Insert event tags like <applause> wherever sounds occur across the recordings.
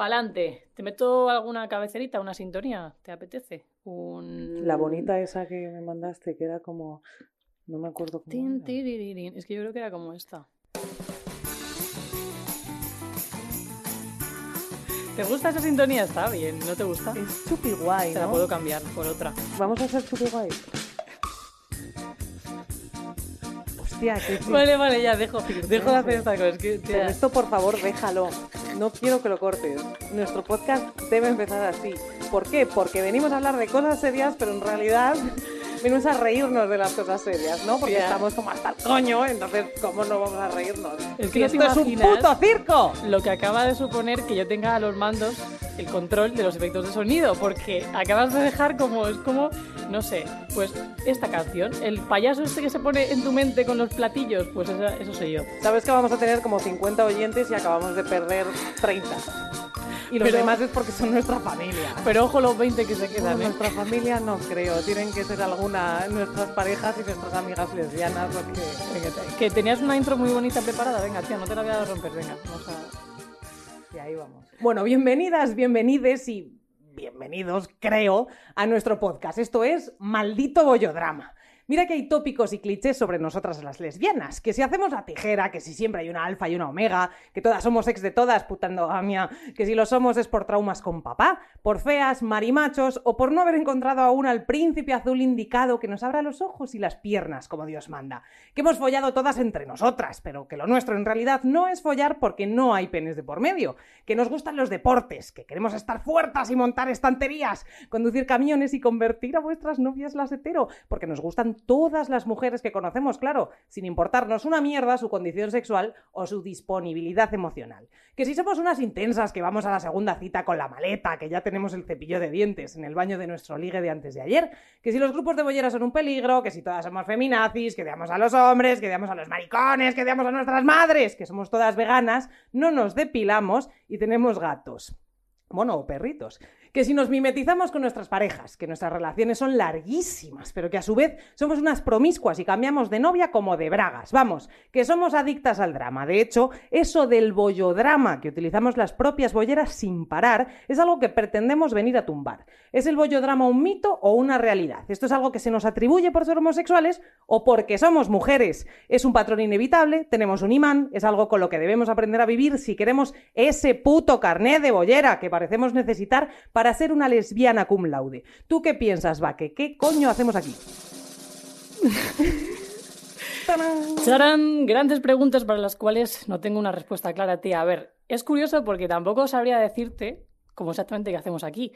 Pa'lante. ¿Te meto alguna cabecerita, una sintonía? ¿Te apetece? Un... La bonita esa que me mandaste, que era como. No me acuerdo cómo. Tin, era. tiriririn. Es que yo creo que era como esta. ¿Te gusta esa sintonía? Está bien, ¿no te gusta? Es chupi guay, Te la ¿no? puedo cambiar por otra. Vamos a hacer chupi guay. Hostia, que sí. Vale, vale, ya, dejo, dejo de hacer estas cosas. Que, Pero tía, esto, por favor, déjalo. No quiero que lo cortes. Nuestro podcast debe empezar así. ¿Por qué? Porque venimos a hablar de cosas serias, pero en realidad venimos a reírnos de las cosas serias, ¿no? Porque estamos como hasta el coño, entonces, ¿cómo no vamos a reírnos? Es que esto es un puto circo. Lo que acaba de suponer que yo tenga a los mandos el control de los efectos de sonido, porque acabas de dejar como, es como, no sé, pues esta canción, el payaso este que se pone en tu mente con los platillos, pues esa- eso soy yo. Sabes que vamos a tener como 50 oyentes y acabamos de perder 30. Y los Pero- demás es porque son nuestra familia. Pero ojo los 20 que se No, quedan, ¿eh? nuestra familia no creo, tienen que ser alguna nuestras parejas y nuestras amigas lesbianas los que... Venga, Que tenías una intro muy bonita preparada, venga, tía, no te la voy a romper, venga, vamos a... Y ahí vamos. Bueno, bienvenidas, bienvenides y bienvenidos, creo, a nuestro podcast. Esto es Maldito Bollodrama. Mira que hay tópicos y clichés sobre nosotras las lesbianas, que si hacemos la tijera, que si siempre hay una alfa y una omega, que todas somos ex de todas, puta endogamia, que si lo somos es por traumas con papá, por feas, marimachos o por no haber encontrado aún al príncipe azul indicado que nos abra los ojos y las piernas como Dios manda, que hemos follado todas entre nosotras, pero que lo nuestro en realidad no es follar porque no hay penes de por medio, que nos gustan los deportes, que queremos estar fuertes y montar estanterías, conducir camiones y convertir a vuestras novias las hetero, porque nos gustan todas las mujeres que conocemos, claro, sin importarnos una mierda su condición sexual o su disponibilidad emocional. Que si somos unas intensas que vamos a la segunda cita con la maleta, que ya tenemos el cepillo de dientes en el baño de nuestro ligue de antes de ayer, que si los grupos de bolleras son un peligro, que si todas somos feminazis, que odiamos a los hombres, que odiamos a los maricones, que odiamos a nuestras madres, que somos todas veganas, no nos depilamos y tenemos gatos. Bueno, o perritos. Que si nos mimetizamos con nuestras parejas, que nuestras relaciones son larguísimas, pero que a su vez somos unas promiscuas y cambiamos de novia como de bragas. Vamos, que somos adictas al drama. De hecho, eso del bollodrama que utilizamos las propias bolleras sin parar es algo que pretendemos venir a tumbar. ¿Es el bollodrama un mito o una realidad? ¿Esto es algo que se nos atribuye por ser homosexuales o porque somos mujeres? ¿Es un patrón inevitable? ¿Tenemos un imán? ¿Es algo con lo que debemos aprender a vivir si queremos ese puto carné de bollera que parecemos necesitar ser una lesbiana cum laude? ¿Tú qué piensas, Vaque? ¿Qué coño hacemos aquí? <laughs> ¡Tarán! Grandes preguntas para las cuales no tengo una respuesta clara, tía. A ver, es curioso porque tampoco sabría decirte como exactamente qué hacemos aquí.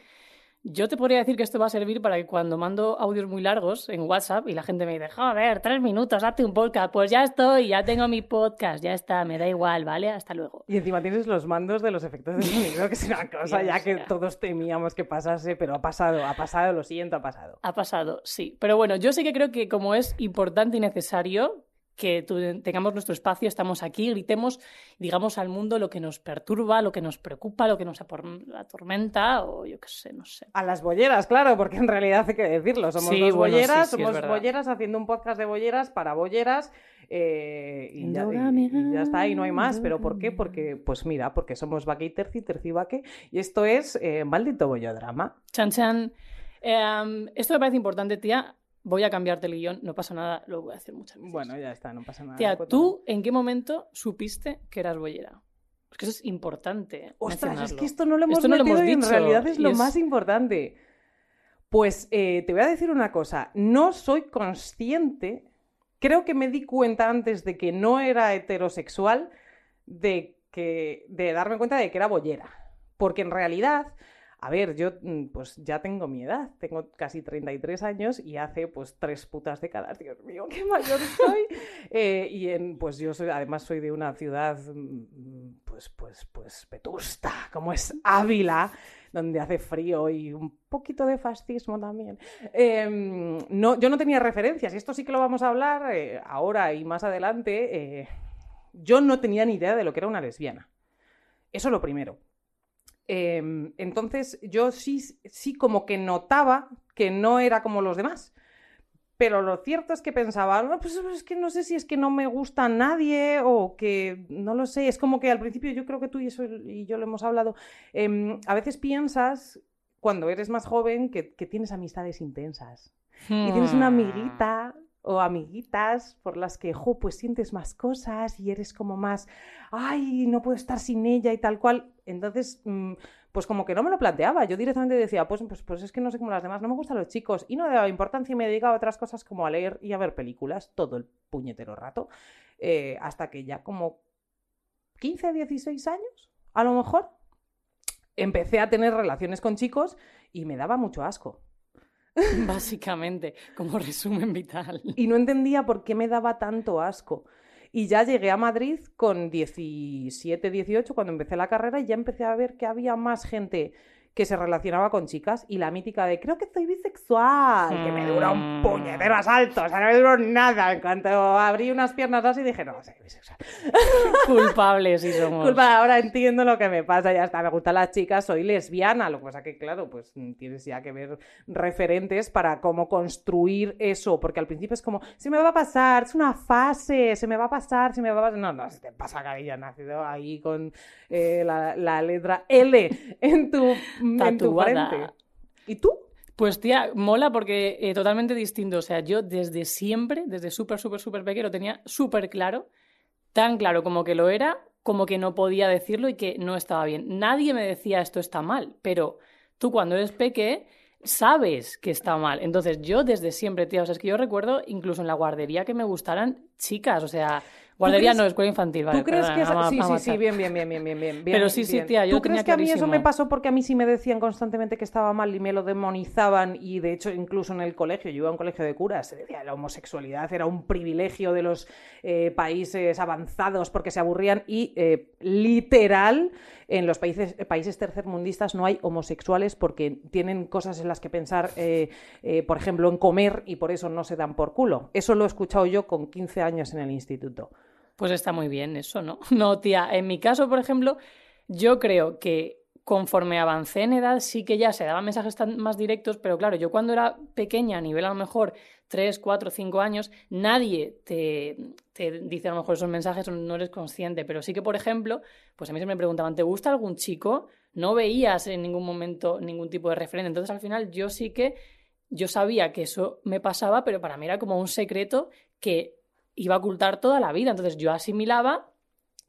Yo te podría decir que esto va a servir para que cuando mando audios muy largos en WhatsApp y la gente me dice, joder, tres minutos, hazte un podcast, pues ya estoy, ya tengo mi podcast, ya está, me da igual, ¿vale? Hasta luego. Y encima tienes los mandos de los efectos de sonido, que es una <laughs> cosa ya que todos temíamos que pasase, pero ha pasado, ha pasado, lo siento, ha pasado. Ha pasado, sí. Pero bueno, yo sí que creo que como es importante y necesario que tengamos nuestro espacio, estamos aquí, gritemos, digamos al mundo lo que nos perturba, lo que nos preocupa, lo que nos atormenta, o yo qué sé, no sé. A las bolleras, claro, porque en realidad hay que decirlo. Somos Sí, dos bueno, bolleras, sí, sí, somos bolleras haciendo un podcast de bolleras para bolleras eh, y, ya, y- Endógame, y ya está, y no hay más. ¿Pero por qué? Porque, pues mira, porque somos vaque y terci, terci vaque, y esto es eh, maldito bollodrama. Chan Chan. Em, esto me parece importante, tía. Voy a cambiarte el guion, no pasa nada, lo voy a hacer muchas veces. Bueno, ya está, no pasa nada. Tía. ¿tú en qué momento supiste que eras bollera? Es que eso es importante. ¿eh? Ostras, es que esto no lo hemos Esto no lo metido hemos y en dicho, realidad es lo es- más importante. Pues eh, te voy a decir una cosa, no soy consciente, creo que me di cuenta antes de que no era heterosexual, de, que, de darme cuenta de que era bollera. Porque en realidad, a ver, yo mm, pues ya tengo mi edad, tengo casi 33 años y hace pues tres putas décadas, Dios mío, qué mayor soy. <laughs> Eh, y en, pues yo soy, además soy de una ciudad mm, pues, pues, pues vetusta, como es Ávila, donde hace frío y un poquito de fascismo también. Eh, no, yo no tenía referencias, y esto sí que lo vamos a hablar eh, ahora y más adelante. eh, yo no tenía ni idea de lo que era una lesbiana. Eso lo primero. Eh, entonces yo sí, sí como que notaba que no era como los demás. pero lo cierto es que pensaba, no, pues es que no sé si es que no me gusta nadie o que no lo sé. Es como que al principio yo creo que tú y, eso, y yo lo hemos hablado. em, a veces piensas, cuando eres más joven, que, que tienes amistades intensas. Y tienes una Hmm. amiguita o amiguitas por las que, jo, pues sientes más cosas y eres como más, ay, no puedo estar sin ella y tal cual. Entonces, mm, pues como que no me lo planteaba. Yo directamente decía, pues, pues, pues es que no sé como las demás, no me gustan los chicos. Y no daba importancia y me dedicaba a otras cosas como a leer y a ver películas todo el puñetero rato. Eh, hasta que ya como 15, 16 años, a lo mejor, empecé a tener relaciones con chicos y me daba mucho asco. <laughs> Básicamente, como resumen vital. y no entendía por qué me daba tanto asco. Y ya llegué a Madrid con 17, 18, cuando empecé la carrera, y ya empecé a ver que había más gente que se relacionaba con chicas y la mítica de creo que soy bisexual, que me dura un Mm. puñetero asalto, o sea, no me duró nada. En cuanto abrí unas piernas así dije, no, soy bisexual. <laughs> Culpables y somos. Culpa, ahora entiendo lo que me pasa, ya está, me gustan las chicas, soy lesbiana, lo que pasa que, claro, pues mm, tienes ya que ver referentes para cómo construir eso, porque al principio es como, se me va a pasar, es una fase, se me va a pasar, se me va a pasar, no, no, se te pasa, cariño, nacido ahí con eh, la, la letra L en tu, <laughs> en tu Tatuada. ¿Y tú? Pues tía, mola porque eh, totalmente distinto. O sea, yo desde siempre, desde súper, súper, súper pequeño, lo tenía súper claro, tan claro como que lo era, como que no podía decirlo y que no estaba bien. Nadie me decía esto está mal, pero tú cuando eres peque sabes que está mal. Entonces yo desde siempre, tía, o sea, es que yo recuerdo incluso en la guardería que me gustaran chicas, o sea, guardería crees- no, escuela infantil, vale. ¿Tú crees perdona, que esa- sí, sí, sí, bien, bien, bien, bien, bien, bien. Pero sí, sí, tía, yo ¿Tú tenía crees que a mí eso me pasó porque a mí sí me decían constantemente que estaba mal y me lo demonizaban y de hecho incluso en el colegio, yo iba a un colegio de curas, se decía la homosexualidad era un privilegio de los eh, países avanzados porque se aburrían y eh, literal en los países, países tercermundistas no hay homosexuales porque tienen cosas en las que pensar, eh, eh, por ejemplo, en comer y por eso no se dan por culo. Eso lo he escuchado yo con 15 años en el instituto. Pues está muy bien eso, ¿no? <laughs> No, tía, en mi caso, por ejemplo, yo creo que conforme avancé en edad sí que ya se daban mensajes tan más directos, pero claro, yo cuando era pequeña, a nivel a lo mejor 3, 4, 5 años, nadie te, te dice a lo mejor esos mensajes, no eres consciente, pero sí que, por ejemplo, pues a mí se me preguntaban, ¿te gusta algún chico? No veías en ningún momento ningún tipo de referente, entonces al final yo sí que, yo sabía que eso me pasaba, pero para mí era como un secreto que iba a ocultar toda la vida. Entonces yo asimilaba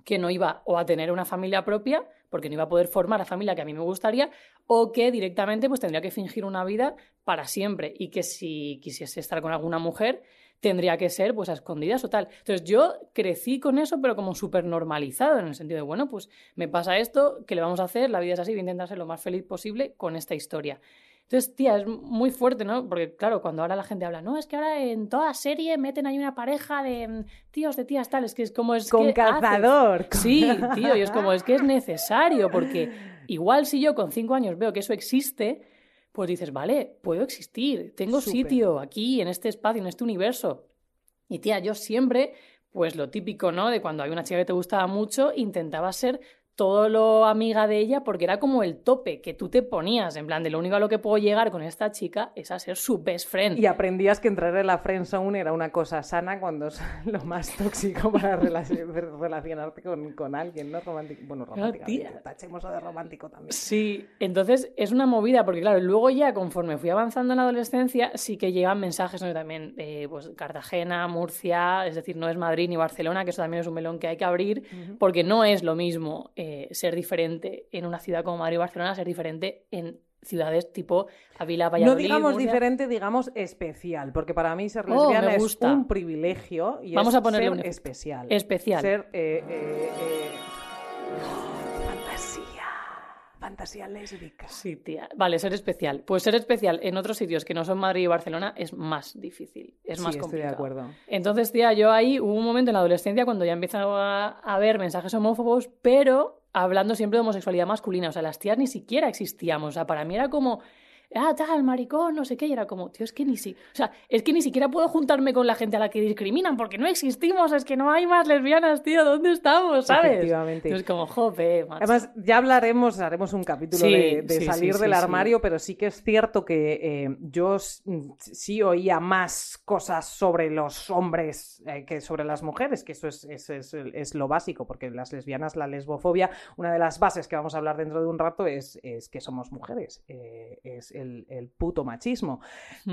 que no iba o a tener una familia propia, porque no iba a poder formar la familia que a mí me gustaría, o que directamente pues tendría que fingir una vida para siempre y que si quisiese estar con alguna mujer tendría que ser pues a escondidas o tal. Entonces yo crecí con eso, pero como súper normalizado, en el sentido de, bueno, pues me pasa esto, ¿qué le vamos a hacer? La vida es así, voy a intentar ser lo más feliz posible con esta historia. Entonces, tía, es muy fuerte, ¿no? Porque, claro, cuando ahora la gente habla, no, es que ahora en toda serie meten ahí una pareja de mm, tíos, de tías, tal, es que es como es Con que haces. cazador. con- Sí, <laughs> tío, y es como, es que es necesario, porque igual si yo con cinco años veo que eso existe, pues dices, vale, puedo existir, tengo Súper. sitio aquí, en este espacio, en este universo. Y tía, yo siempre, pues lo típico, ¿no? De cuando hay una chica que te gustaba mucho, intentaba ser todo lo amiga de ella porque era como el tope que tú te ponías, en plan, de lo único a lo que puedo llegar con esta chica es a ser su best friend. Y aprendías que entrar en la friendzone era una cosa sana cuando es <laughs> lo más tóxico para relaci- <laughs> relacionarte con, con alguien, ¿no? Romántico. Bueno, romántico. Tachemos de romántico también. Sí, entonces es una movida, porque claro, luego ya conforme fui avanzando en la adolescencia, sí que llegan mensajes ¿no? también, eh, pues Cartagena, Murcia, es decir, no es Madrid ni Barcelona, que eso también es un melón que hay que abrir, porque no es lo mismo eh, ser diferente en una ciudad como Madrid o Barcelona, ser diferente en ciudades tipo Ávila, No Valladolid. digamos Murcia. diferente, digamos especial, porque para mí ser Oh, lesbiana es un privilegio y Vamos es a ponerle ser un especial. Especial. Ser eh, eh, eh. Fantasía lésbica. Sí, tía. Vale, ser especial. Pues ser especial en otros sitios que no son Madrid y Barcelona es más difícil, es Sí, más estoy de complicado. acuerdo. Entonces, tía, yo ahí hubo un momento en la adolescencia cuando ya empiezan a, a haber mensajes homófobos, pero hablando siempre de homosexualidad masculina. O sea, las tías ni siquiera existíamos. O sea, para mí era como ah, tal, maricón, no sé qué, y era como, tío, es que ni si, o sea, es que ni siquiera puedo juntarme con la gente a la que discriminan, porque no existimos, es que no hay más lesbianas, tío, ¿dónde estamos? ¿Sabes? Efectivamente. Es como, jope, macho. Además, ya hablaremos, haremos un capítulo Sí, de, de sí, sí, salir sí, del armario, pero sí que es cierto que eh, yo sí oía más cosas sobre los hombres eh, que sobre las mujeres, que eso es, es, es- es lo básico, porque las lesbianas, la lesbofobia, una de las bases que vamos a hablar dentro de un rato es, es que somos mujeres, eh, es el, el puto machismo.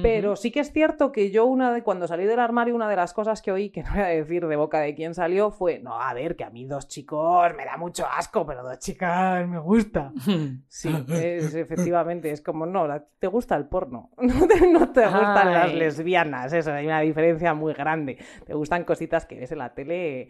Pero sí que es cierto que yo una de, cuando salí del armario, una de las cosas que oí, que no voy a decir de boca de quién salió, fue, no, a ver, que a mí dos chicos me da mucho asco, pero dos chicas me gusta. <laughs> Sí, es, efectivamente, es como, no, la- te gusta el porno, <laughs> no te, no te gustan las lesbianas, eso, hay una diferencia muy grande. Te gustan cositas que ves en la tele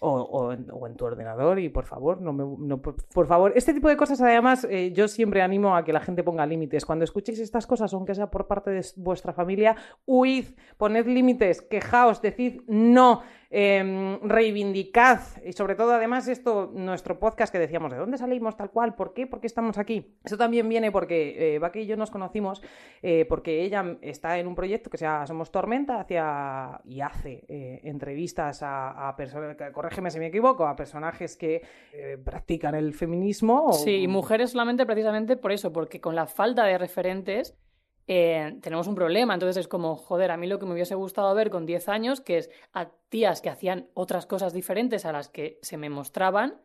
o, o en, o en tu ordenador y por favor, no me, no, por, por favor, este tipo de cosas además eh, yo siempre animo a que la gente ponga límites. Cuando escuchéis estas cosas, aunque sea por parte de vuestra familia, huid, poned límites, quejaos, decid no, eh, reivindicad y sobre todo además esto, nuestro podcast que decíamos, ¿de dónde salimos tal cual? ¿Por qué? ¿Por qué estamos aquí? Eso también viene porque eh, Baki y yo nos conocimos eh, porque ella está en un proyecto que se llama Somos Tormenta hacia, y hace eh, entrevistas a, personas, corrígeme si me equivoco, a personajes que eh, practican el feminismo. Sí, mujeres solamente precisamente por eso, porque con la falta de referentes eh, tenemos un problema. Entonces es como, joder, a mí lo que me hubiese gustado ver con 10 años, que es a tías que hacían otras cosas diferentes a las que se me mostraban,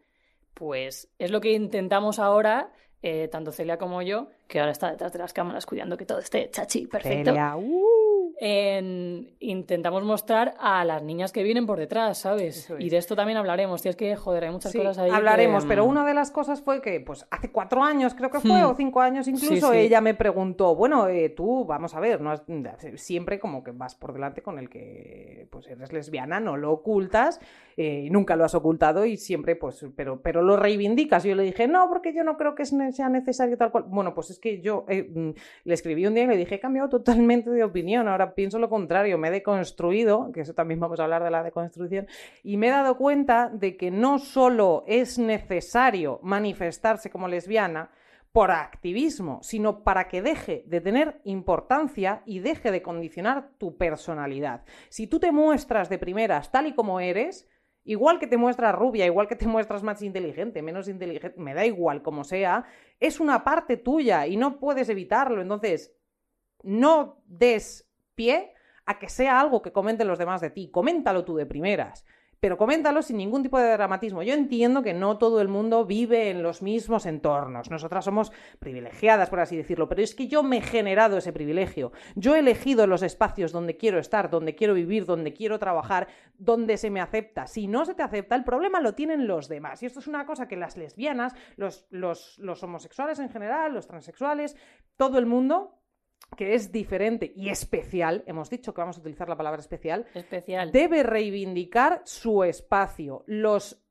pues es lo que intentamos ahora, eh, tanto Celia como yo, que ahora está detrás de las cámaras cuidando que todo esté chachi, perfecto. Celia, uh. En- intentamos mostrar a las niñas que vienen por detrás, ¿sabes? Y de esto también hablaremos. Y es que, joder, hay muchas Sí, cosas ahí. que, hablaremos, pero mm, una de las cosas fue que, pues, hace cuatro años creo que fue, Hmm. o cinco años incluso, sí. ella me preguntó, bueno, eh, tú, vamos a ver, no has- siempre como que vas por delante con el que, pues, eres lesbiana, no lo ocultas, eh, nunca lo has ocultado y siempre, pues, pero, pero lo reivindicas. Y yo le dije, no, porque yo no creo que sea necesario tal cual. Bueno, pues es que yo eh, mm, le escribí un día y le dije, he cambiado totalmente de opinión, ahora pienso lo contrario, me he deconstruido, que eso también vamos a hablar de la deconstrucción, y me he dado cuenta de que no solo es necesario manifestarse como lesbiana por activismo, sino para que deje de tener importancia y deje de condicionar tu personalidad. Si tú te muestras de primeras tal y como eres, igual que te muestras rubia, igual que te muestras más inteligente, menos inteligente, me da igual como sea, es una parte tuya y no puedes evitarlo. Entonces, no des pie a que sea algo que comenten los demás de ti. Coméntalo tú de primeras. Pero coméntalo sin ningún tipo de dramatismo. Yo entiendo que no todo el mundo vive en los mismos entornos. Nosotras somos privilegiadas, por así decirlo, pero es que yo me he generado ese privilegio. Yo he elegido los espacios donde quiero estar, donde quiero vivir, donde quiero trabajar, donde se me acepta. Si no se te acepta, el problema lo tienen los demás. Y esto es una cosa que las lesbianas, los, los, homosexuales en general, los transexuales, todo el mundo que es diferente y especial, hemos dicho que vamos a utilizar la palabra especial, Especial. debe reivindicar su espacio. Los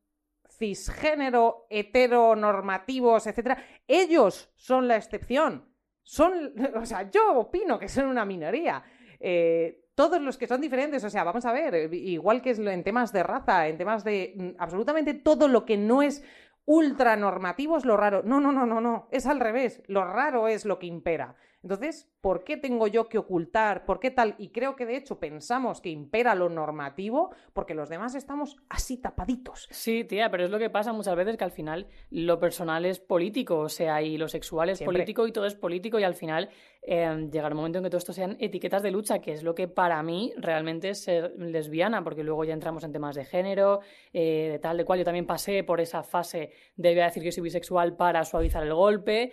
cisgénero, heteronormativos, etcétera, ellos son la excepción. Son, <laughs> o sea, yo opino que son una minoría. Eh, todos los que son diferentes, o sea, vamos a ver, igual que es en temas de raza, en temas de mm, absolutamente todo lo que no es ultranormativo es lo raro. No, no, no, no, no, es al revés. Lo raro es lo que impera. Entonces, ¿por qué tengo yo que ocultar? ¿Por qué tal? Y creo que de hecho pensamos que impera lo normativo porque los demás estamos así tapaditos. Sí, tía, pero es lo que pasa muchas veces que al final lo personal es político, o sea, y lo sexual es Siempre. político y todo es político y al final eh, llegará un momento en que todo esto sean etiquetas de lucha, que es lo que para mí realmente es ser lesbiana, porque luego ya entramos en temas de género, eh, de tal, de cual. Yo también pasé por esa fase de voy a decir que soy bisexual para suavizar el golpe.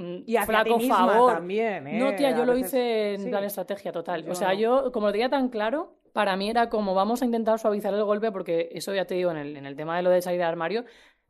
Mm, Y hacia flaco ti misma favor. también, ¿eh? No, tía, A yo lo veces- hice en sí. plan estrategia total. Yo o sea, no. yo, como lo tenía tan claro, para mí era como vamos a intentar suavizar el golpe, porque eso ya te digo, en el, en el tema de lo de salir del armario,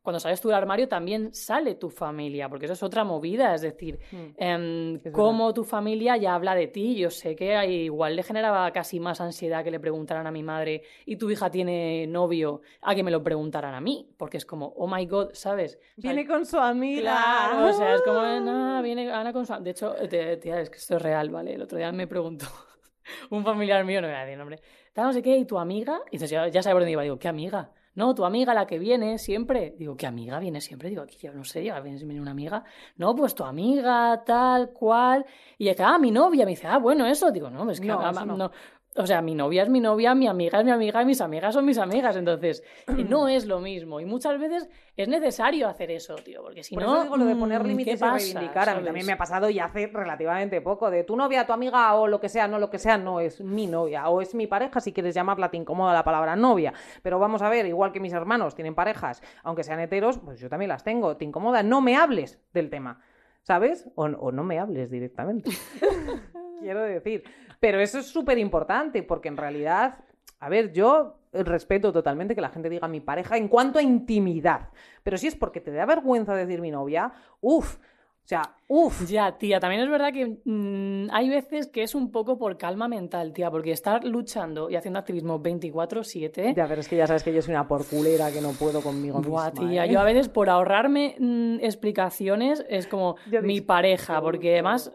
cuando sales tú del armario también sale tu familia, porque eso es otra movida, es decir, Mm. em, Es cómo tu familia ya habla de ti. Yo sé que igual le generaba casi más ansiedad que le preguntaran a mi madre y tu hija tiene novio a que me lo preguntaran a mí, porque es como, oh my god, ¿sabes? O sea, Viene con su amiga. Claro, o sea, es como, no, <laughs> viene Ana con su... De hecho, te- tía, es que esto es real, ¿vale? El otro día me preguntó <laughs> un familiar mío, no voy a decir nombre, tal, no sé qué, ¿y tu amiga? Y dices, ya, ya sabes por dónde iba, digo, ¿qué amiga? No, tu amiga la que viene siempre. Digo, ¿qué amiga viene siempre? Digo, aquí yo no sé, ya viene una amiga. No, pues tu amiga, tal, cual. Y ella, ah, mi novia. Me dice, ah, bueno, eso. Digo, no, es que no. no. O sea, mi novia es mi novia, mi amiga es mi amiga, mis amigas son mis amigas. Entonces, eh, no es lo mismo. Y muchas veces es necesario hacer eso, tío, porque si Por no. eso digo lo de poner mm, ¿qué límites y reivindicar. A mí también me ha pasado y hace relativamente poco. De tu novia, tu amiga o lo que sea, no lo que sea, no es mi novia. O es mi pareja, si quieres llamarla, te incomoda la palabra novia. Pero vamos a ver, igual que mis hermanos tienen parejas, aunque sean heteros, pues yo también las tengo. Te incomoda, no me hables del tema. ¿Sabes? O, o no me hables directamente. <laughs> Quiero decir. Pero eso es súper importante porque en realidad, a ver, yo respeto totalmente que la gente diga mi pareja en cuanto a intimidad. Pero si es porque te da vergüenza decir mi novia, uff. O sea, uff. Ya, tía, también es verdad que mm, hay veces que es un poco por calma mental, tía, porque estar luchando y haciendo activismo 24-7. Ya, pero es que ya sabes que yo soy una porculera que no puedo conmigo Buah, misma, tía, ¿eh? yo a veces por ahorrarme mm, explicaciones es como Yo mi pareja, porque además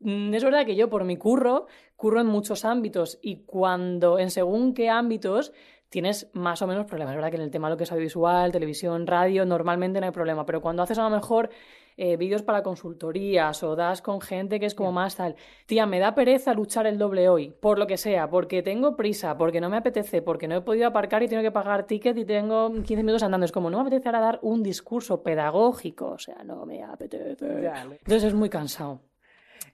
mm, es verdad que yo por mi curro, curro en muchos ámbitos y cuando en según qué ámbitos tienes más o menos problemas. Es verdad que en el tema de lo que es audiovisual, televisión, radio, normalmente no hay problema, pero cuando haces a lo mejor eh, vídeos para consultorías o das con gente que es como más tal, tía, me da pereza luchar el doble hoy, por lo que sea, porque tengo prisa, porque no me apetece, porque no he podido aparcar y tengo que pagar ticket y tengo 15 minutos andando. Es como, no me apetece ahora dar un discurso pedagógico, o sea, no me apetece. Entonces es muy cansado.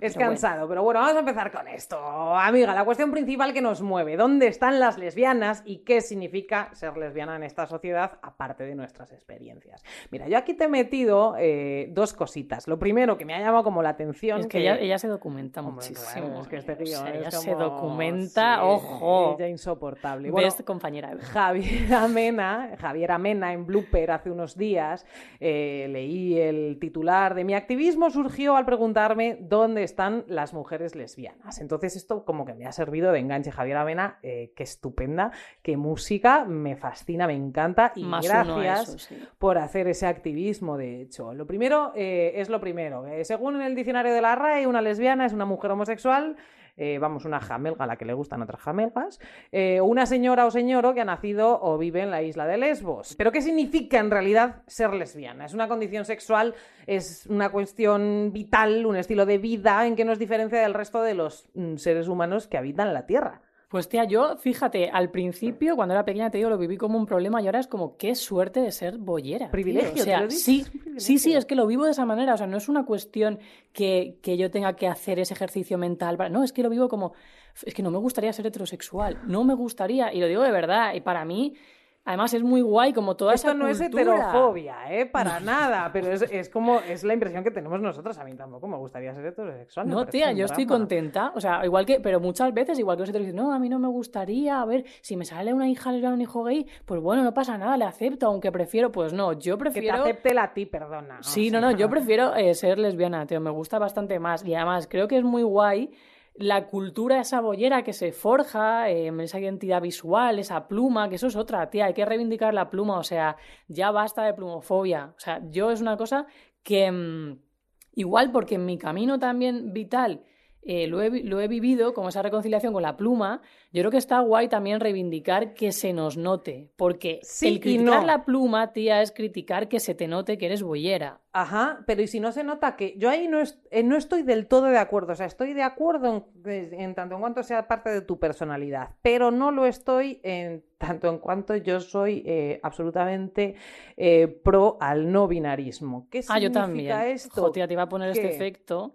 Es Pero bueno. cansado, pero bueno, vamos a empezar con esto. Amiga, la cuestión principal que nos mueve, ¿dónde están las lesbianas y qué significa ser lesbiana en esta sociedad, aparte de nuestras experiencias? Mira, yo aquí te he metido eh, dos cositas. Lo primero que me ha llamado como la atención... Es que ella, ella se documenta Hombre, muchísimo. es que este ella se documenta, sí, ojo. Ella insoportable. Bueno, Best compañera. Javier Amena, Javier Amena en Blooper hace unos días eh, leí el titular de mi activismo surgió al preguntarme dónde están las mujeres lesbianas. Entonces esto como que me ha servido de enganche. Javier Amena, eh, qué estupenda, qué música, me fascina, me encanta y Más gracias eso, sí. por hacer ese activismo, de hecho. Lo primero eh, es lo primero. Eh, según el diccionario de la RAE, una lesbiana es una mujer homosexual, eh, vamos, una jamelga a la que le gustan otras jamelgas, eh, una señora o señoro que ha nacido o vive en la isla de Lesbos. Pero ¿qué significa en realidad ser lesbiana? ¿Es una condición sexual? ¿Es una cuestión vital, un estilo de vida en que nos diferencia del resto de los mm, seres humanos que habitan la Tierra? Pues tía, yo, fíjate, al principio, cuando era pequeña, te digo, lo viví como un problema y ahora es como, qué suerte de ser bollera. tío. Privilegio, O sea, sí, sí, sí, es que lo vivo de esa manera. O sea, no es una cuestión que, que yo tenga que hacer ese ejercicio mental. para- No, es que lo vivo como, es que no me gustaría ser heterosexual. No me gustaría, y lo digo de verdad. Y para mí, además, es muy guay como toda Esto esa no es heterofobia, ¿eh? Para nada, pero es, es como, es la impresión que tenemos nosotros. A mí tampoco me gustaría ser heterosexual. No, tía, yo estoy drama. contenta. O sea, igual que, pero muchas veces, igual que los heteros dicen, no, a mí no me gustaría, a ver, si me sale una hija lesbiana o un hijo gay, pues bueno, no pasa nada, le acepto, aunque prefiero, pues no, yo Que te prefiero. acepte la ti, perdona. Sí, no, no, yo prefiero eh, ser lesbiana, tío, me gusta bastante más. Y además, creo que es muy guay la cultura esa bollera que se forja, eh, esa identidad visual, esa pluma, que eso es otra, tía, hay que reivindicar la pluma, o sea, ya basta de plumofobia. O sea, yo es una cosa que mm, igual porque en mi camino también vital eh, lo, he, lo he vivido, como esa reconciliación con la pluma, yo creo que está guay también reivindicar que se nos note, porque Sí el criticar no. la pluma, tía, es criticar que se te note que eres bollera. Ajá, pero y si no se nota que yo ahí no, es- eh, no estoy del todo de acuerdo, o sea, estoy de acuerdo en, en tanto en cuanto sea parte de tu personalidad, pero no lo estoy en <laughs> tanto en cuanto yo soy eh, absolutamente eh, pro al no binarismo. ¿Qué Ah, yo significa también. esto? Jo, tía, te iba a poner este efecto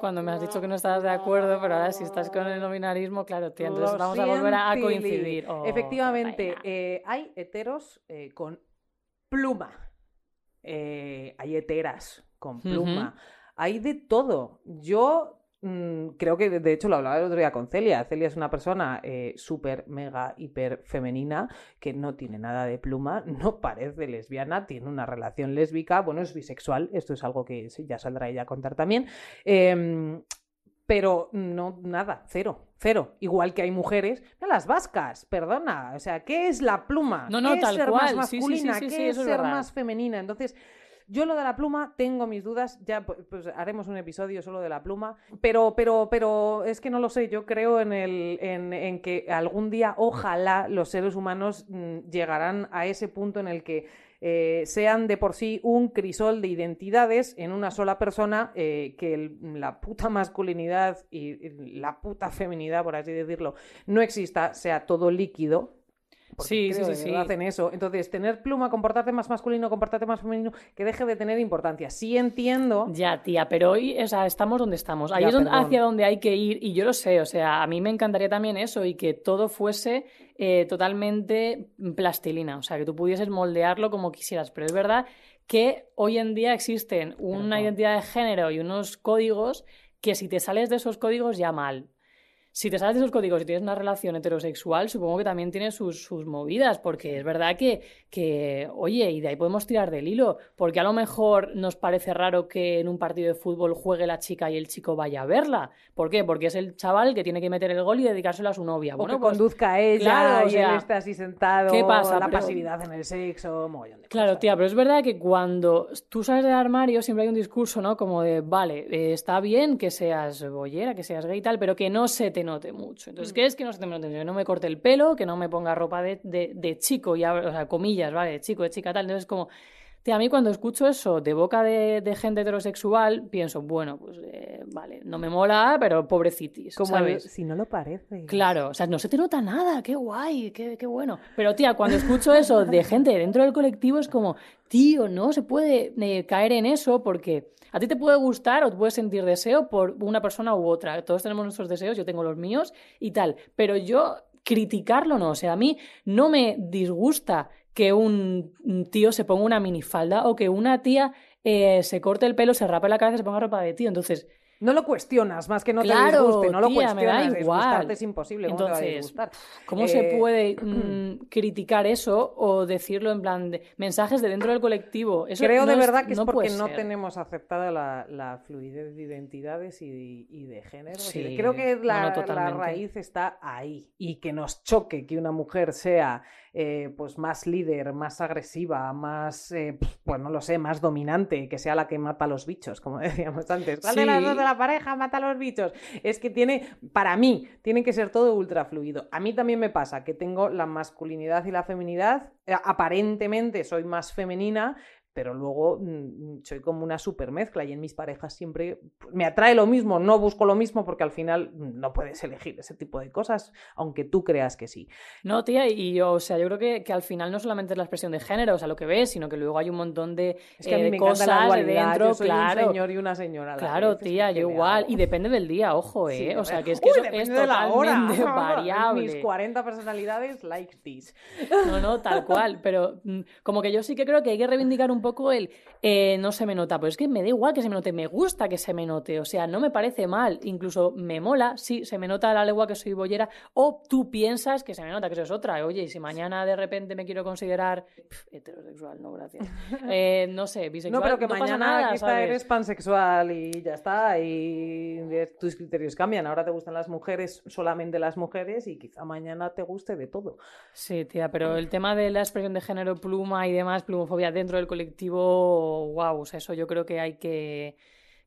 cuando me has dicho que no estabas de acuerdo, pero ahora si estás con el no binarismo, claro, tía, entonces Lo vamos a volver a, coincidir. Oh, Efectivamente, eh, hay heteros eh, con pluma. Eh, hay heteras con pluma. Hay de todo. Yo creo que, de hecho, lo hablaba el otro día con Celia. Celia es una persona eh, súper, mega, hiper femenina que no tiene nada de pluma, <laughs> no parece lesbiana, tiene una relación lésbica, bueno, es bisexual, esto es algo que ya saldrá ella a contar también. Em, pero no, nada, cero, cero. Igual que hay mujeres, mira, las vascas, perdona. O sea, ¿qué es la pluma? No, no, ¿Qué tal es ser cual, más sí, sí, sí, masculina? sí, ¿Qué es ser verdad. más femenina? Entonces, Yo lo de la pluma tengo mis dudas, ya pu- pues haremos un episodio solo de la pluma, pero, pero, pero es que no lo sé, yo creo en, el, en, en que algún día, ojalá, los seres humanos mm, llegarán a ese punto en el que eh, sean de por sí un crisol de identidades en una sola persona, eh, que la puta masculinidad y y la puta feminidad, por así decirlo, no exista, sea todo líquido. Porque Sí, sí, creo sí, de sí. verdad en eso. Entonces, tener pluma, comportarte más masculino, comportarte más femenino, que deje de tener importancia. Sí entiendo. Ya, tía, pero hoy, o sea, estamos donde estamos. Ahí Ya, es donde- hacia donde hay que ir, y yo lo sé, o sea, a mí me encantaría también eso, y que todo fuese eh, totalmente plastilina, o sea, que tú pudieses moldearlo como quisieras, pero es verdad que hoy en día existen una identidad de género y unos códigos que si te sales de esos códigos ya mal. Si te sales de esos códigos y tienes una relación heterosexual, supongo que también tiene sus, sus movidas, porque es verdad que, que, oye, y de ahí podemos tirar del hilo, porque a lo mejor nos parece raro que en un partido de fútbol juegue la chica y el chico vaya a verla. ¿Por qué? Porque es el chaval que tiene que meter el gol y dedicárselo a su novia. O Bueno, que pues, conduzca a ella claro, o y sea, él esté así sentado. ¿qué pasa? La Pero- pasividad en el sexo, mogollón de Claro, cosas. tía, pero es verdad que cuando tú sales del armario siempre hay un discurso, ¿no? Como de, vale, eh, está bien que seas bollera, que seas gay y tal, pero que no se te note mucho. Entonces, ¿qué es que no se te note mucho? Que no me corte el pelo, que no me ponga ropa de, de, de chico, y abro- o sea, comillas, ¿vale? De chico, de chica, tal. Entonces, como, tía, a mí cuando escucho eso de boca de, de gente heterosexual, pienso, bueno, pues, eh, vale, no me mola, pero pobrecitis, Como el- ¿sabes? si no lo parece. Claro, o sea, no se te nota nada, qué guay, qué, qué bueno. Pero tía, cuando escucho eso de gente dentro del colectivo es como, tío, no se puede eh, caer en eso porque a ti te puede gustar o te puedes sentir deseo por una persona u otra. Todos tenemos nuestros deseos, yo tengo los míos y tal. Pero yo criticarlo no, o sea, a mí no me disgusta que un tío se ponga una minifalda o que una tía eh, se corte el pelo, se rape la cabeza y se ponga ropa de tío. Entonces, No lo cuestionas, más que no Claro, te disguste, no lo tía, me da cuestionas. igual. Es imposible, ¿cómo te va a Entonces, disgustar? ¿Cómo Eh, se puede <clears throat> mm, criticar eso o decirlo en plan de mensajes de dentro del colectivo? Eso Creo no de es- verdad que es no porque no tenemos aceptada la, la fluidez de identidades y, y de de- Sí, Creo que la, no, la raíz está ahí. Y que nos choque que una mujer sea eh, pues más líder, más agresiva, más, eh, pues no lo sé, más dominante, que sea la que mata a los bichos, como <laughs> decíamos antes. ¿Cuál de las dos de la pareja mata a los bichos? Es que tiene, para mí, tiene que ser todo ultra fluido. A mí también me pasa que tengo la masculinidad y la feminidad. eh, Aparentemente soy más femenina, pero luego mm, soy como una super mezcla y en mis parejas siempre me atrae lo mismo, no busco lo mismo porque al final mm, no puedes elegir ese tipo de cosas, aunque tú creas que sí. No, tía, y yo, o sea, yo creo que, que al final no solamente es la expresión de género, o sea, lo que ves, sino que luego hay un montón de, Es que a eh, de cosas la de dentro, yo soy claro. un señor y una señora. Claro, vez, tía, yo igual. Y depende del día, ojo, ¿eh? o sea, que es que Uy, eso es depende de la hora. <laughs> totalmente variable. Mis 40 personalidades like this. No, no, tal cual. Pero mm, como que yo sí que creo que hay que reivindicar un poco el eh, no se me nota. Pues es que me da igual que se me note, me gusta que se me note. O sea, no me parece mal. Incluso me mola, sí, se me nota a la legua que soy bollera. O tú piensas que se me nota, que eso es otra. Oye, y si mañana de repente me quiero considerar heterosexual, no, gracias. <laughs> Eh, no sé, bisexual. No, pero que pasa mañana nada, quizá ¿sabes? eres pansexual y ya está, y tus criterios cambian. Ahora te gustan las mujeres, solamente las mujeres, y quizá mañana te guste de todo. Sí, tía, pero el tema de la expresión de género, pluma y demás, plumofobia dentro del colectivo, wow, o sea, eso yo creo que hay que,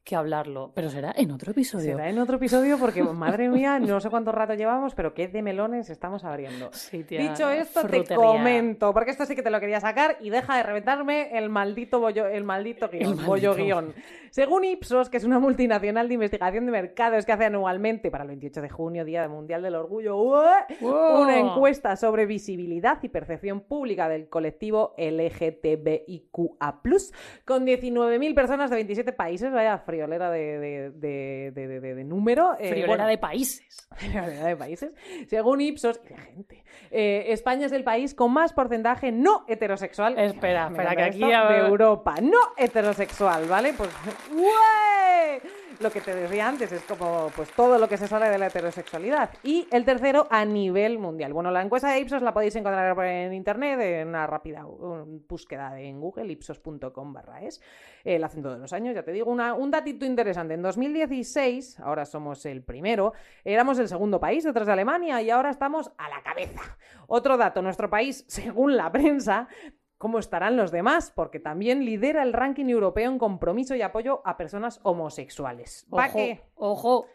que hablarlo. Pero será en otro episodio. Será en otro episodio porque, <laughs> madre mía, no sé cuánto rato llevamos, pero qué de melones estamos abriendo. Sí, tía, Dicho esto, te comento, porque esto sí que te lo quería sacar y deja de reventarme el maldito bollo, el maldito guion, maldito. bollo guion. Según Ipsos, que es una multinacional de investigación de mercados que hace anualmente para el 28 de junio, Día Mundial del Orgullo, una encuesta sobre visibilidad y percepción pública del colectivo LGTBIQA+, con 19.000 personas de 27 países, vaya friolera de, número. eh, Friolera bueno, de países. <laughs> friolera de países. Según Ipsos, y de gente, eh, España es el país con más porcentaje no heterosexual. Espera, espera, que aquí ya- de Europa, no heterosexual, ¿vale? Pues <laughs> ¡Ué! Lo que te decía antes es como pues todo lo que se sale de la heterosexualidad. Y el tercero a nivel mundial. Bueno, la encuesta de Ipsos la podéis encontrar en internet en una rápida búsqueda en Google, ipsos.com barra es. La hacen todos los años, ya te digo. Una- un datito interesante. En 2016, ahora somos el primero, éramos el segundo país detrás de Alemania y ahora estamos a la cabeza. Otro dato, nuestro país, según la prensa, ¿Cómo estarán los demás? Porque también lidera el ranking europeo en compromiso y apoyo a personas homosexuales. ¿Pa' Ojo, qué? ojo.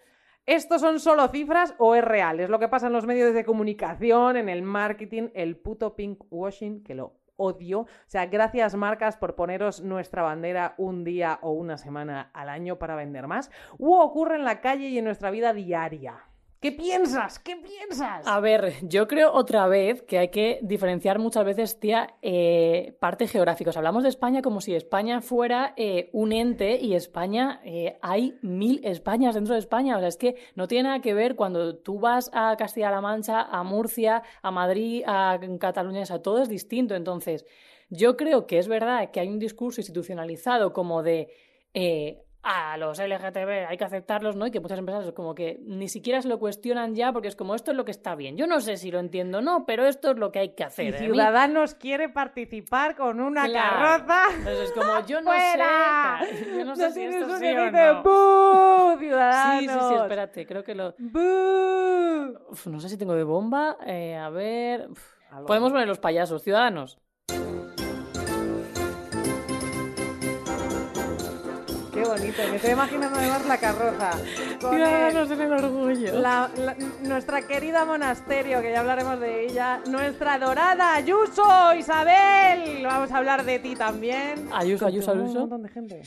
¿Estos son solo cifras o es real? Es lo que pasa en los medios de comunicación, en el marketing, el puto pink washing, que lo odio. O sea, gracias marcas por poneros nuestra bandera un día o una semana al año para vender más. ¿O ocurre en la calle y en nuestra vida diaria? ¿Qué piensas? ¿Qué piensas? A ver, yo creo otra vez que hay que diferenciar muchas veces, tía, eh, parte geográfica. O sea, hablamos de España como si España fuera eh, un ente y España, eh, hay mil Españas dentro de España. O sea, es que no tiene nada que ver cuando tú vas a Castilla-La Mancha, a Murcia, a Madrid, a Cataluña, o sea, todo es distinto. Entonces, yo creo que es verdad que hay un discurso institucionalizado como de... eh, a los LGTB hay que aceptarlos, ¿no? Y que muchas empresas como que ni siquiera se lo cuestionan ya porque es como esto es lo que está bien. Yo no sé si lo entiendo o no, pero esto es lo que hay que hacer. Y ¿eh? Mí- Ciudadanos quiere participar con una Claro. carroza. Entonces es como, yo no ¡Fuera! sé. Yo no sé si esto sí que o dice no. ¡Bú! Sí, Ciudadanos. sí, sí, espérate, creo que lo... ¡Bú! Uf, no sé si tengo de bomba. eh, a ver... uf. Podemos poner los payasos, ciudadanos. Bonito. Me estoy imaginando además la carroza. Ciudadanos en el orgullo. la- la- nuestra querida monasterio, que ya hablaremos de ella. Nuestra dorada Ayuso, Isabel. Vamos a hablar de ti también. Ayuso, Ayuso, Ayuso. Un montón de gente.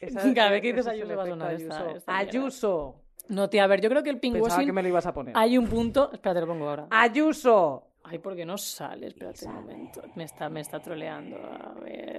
<laughs> Cada vez que dices Ayuso va a sonar esta- Ayuso. esta mierda. Ayuso. No, tía, a ver, yo creo que el Pensaba pingüín que me lo ibas a poner. hay un punto... Espérate, lo pongo ahora. Ayuso. Ay, porque no sale, espérate un momento. Me está, me está troleando. A ver.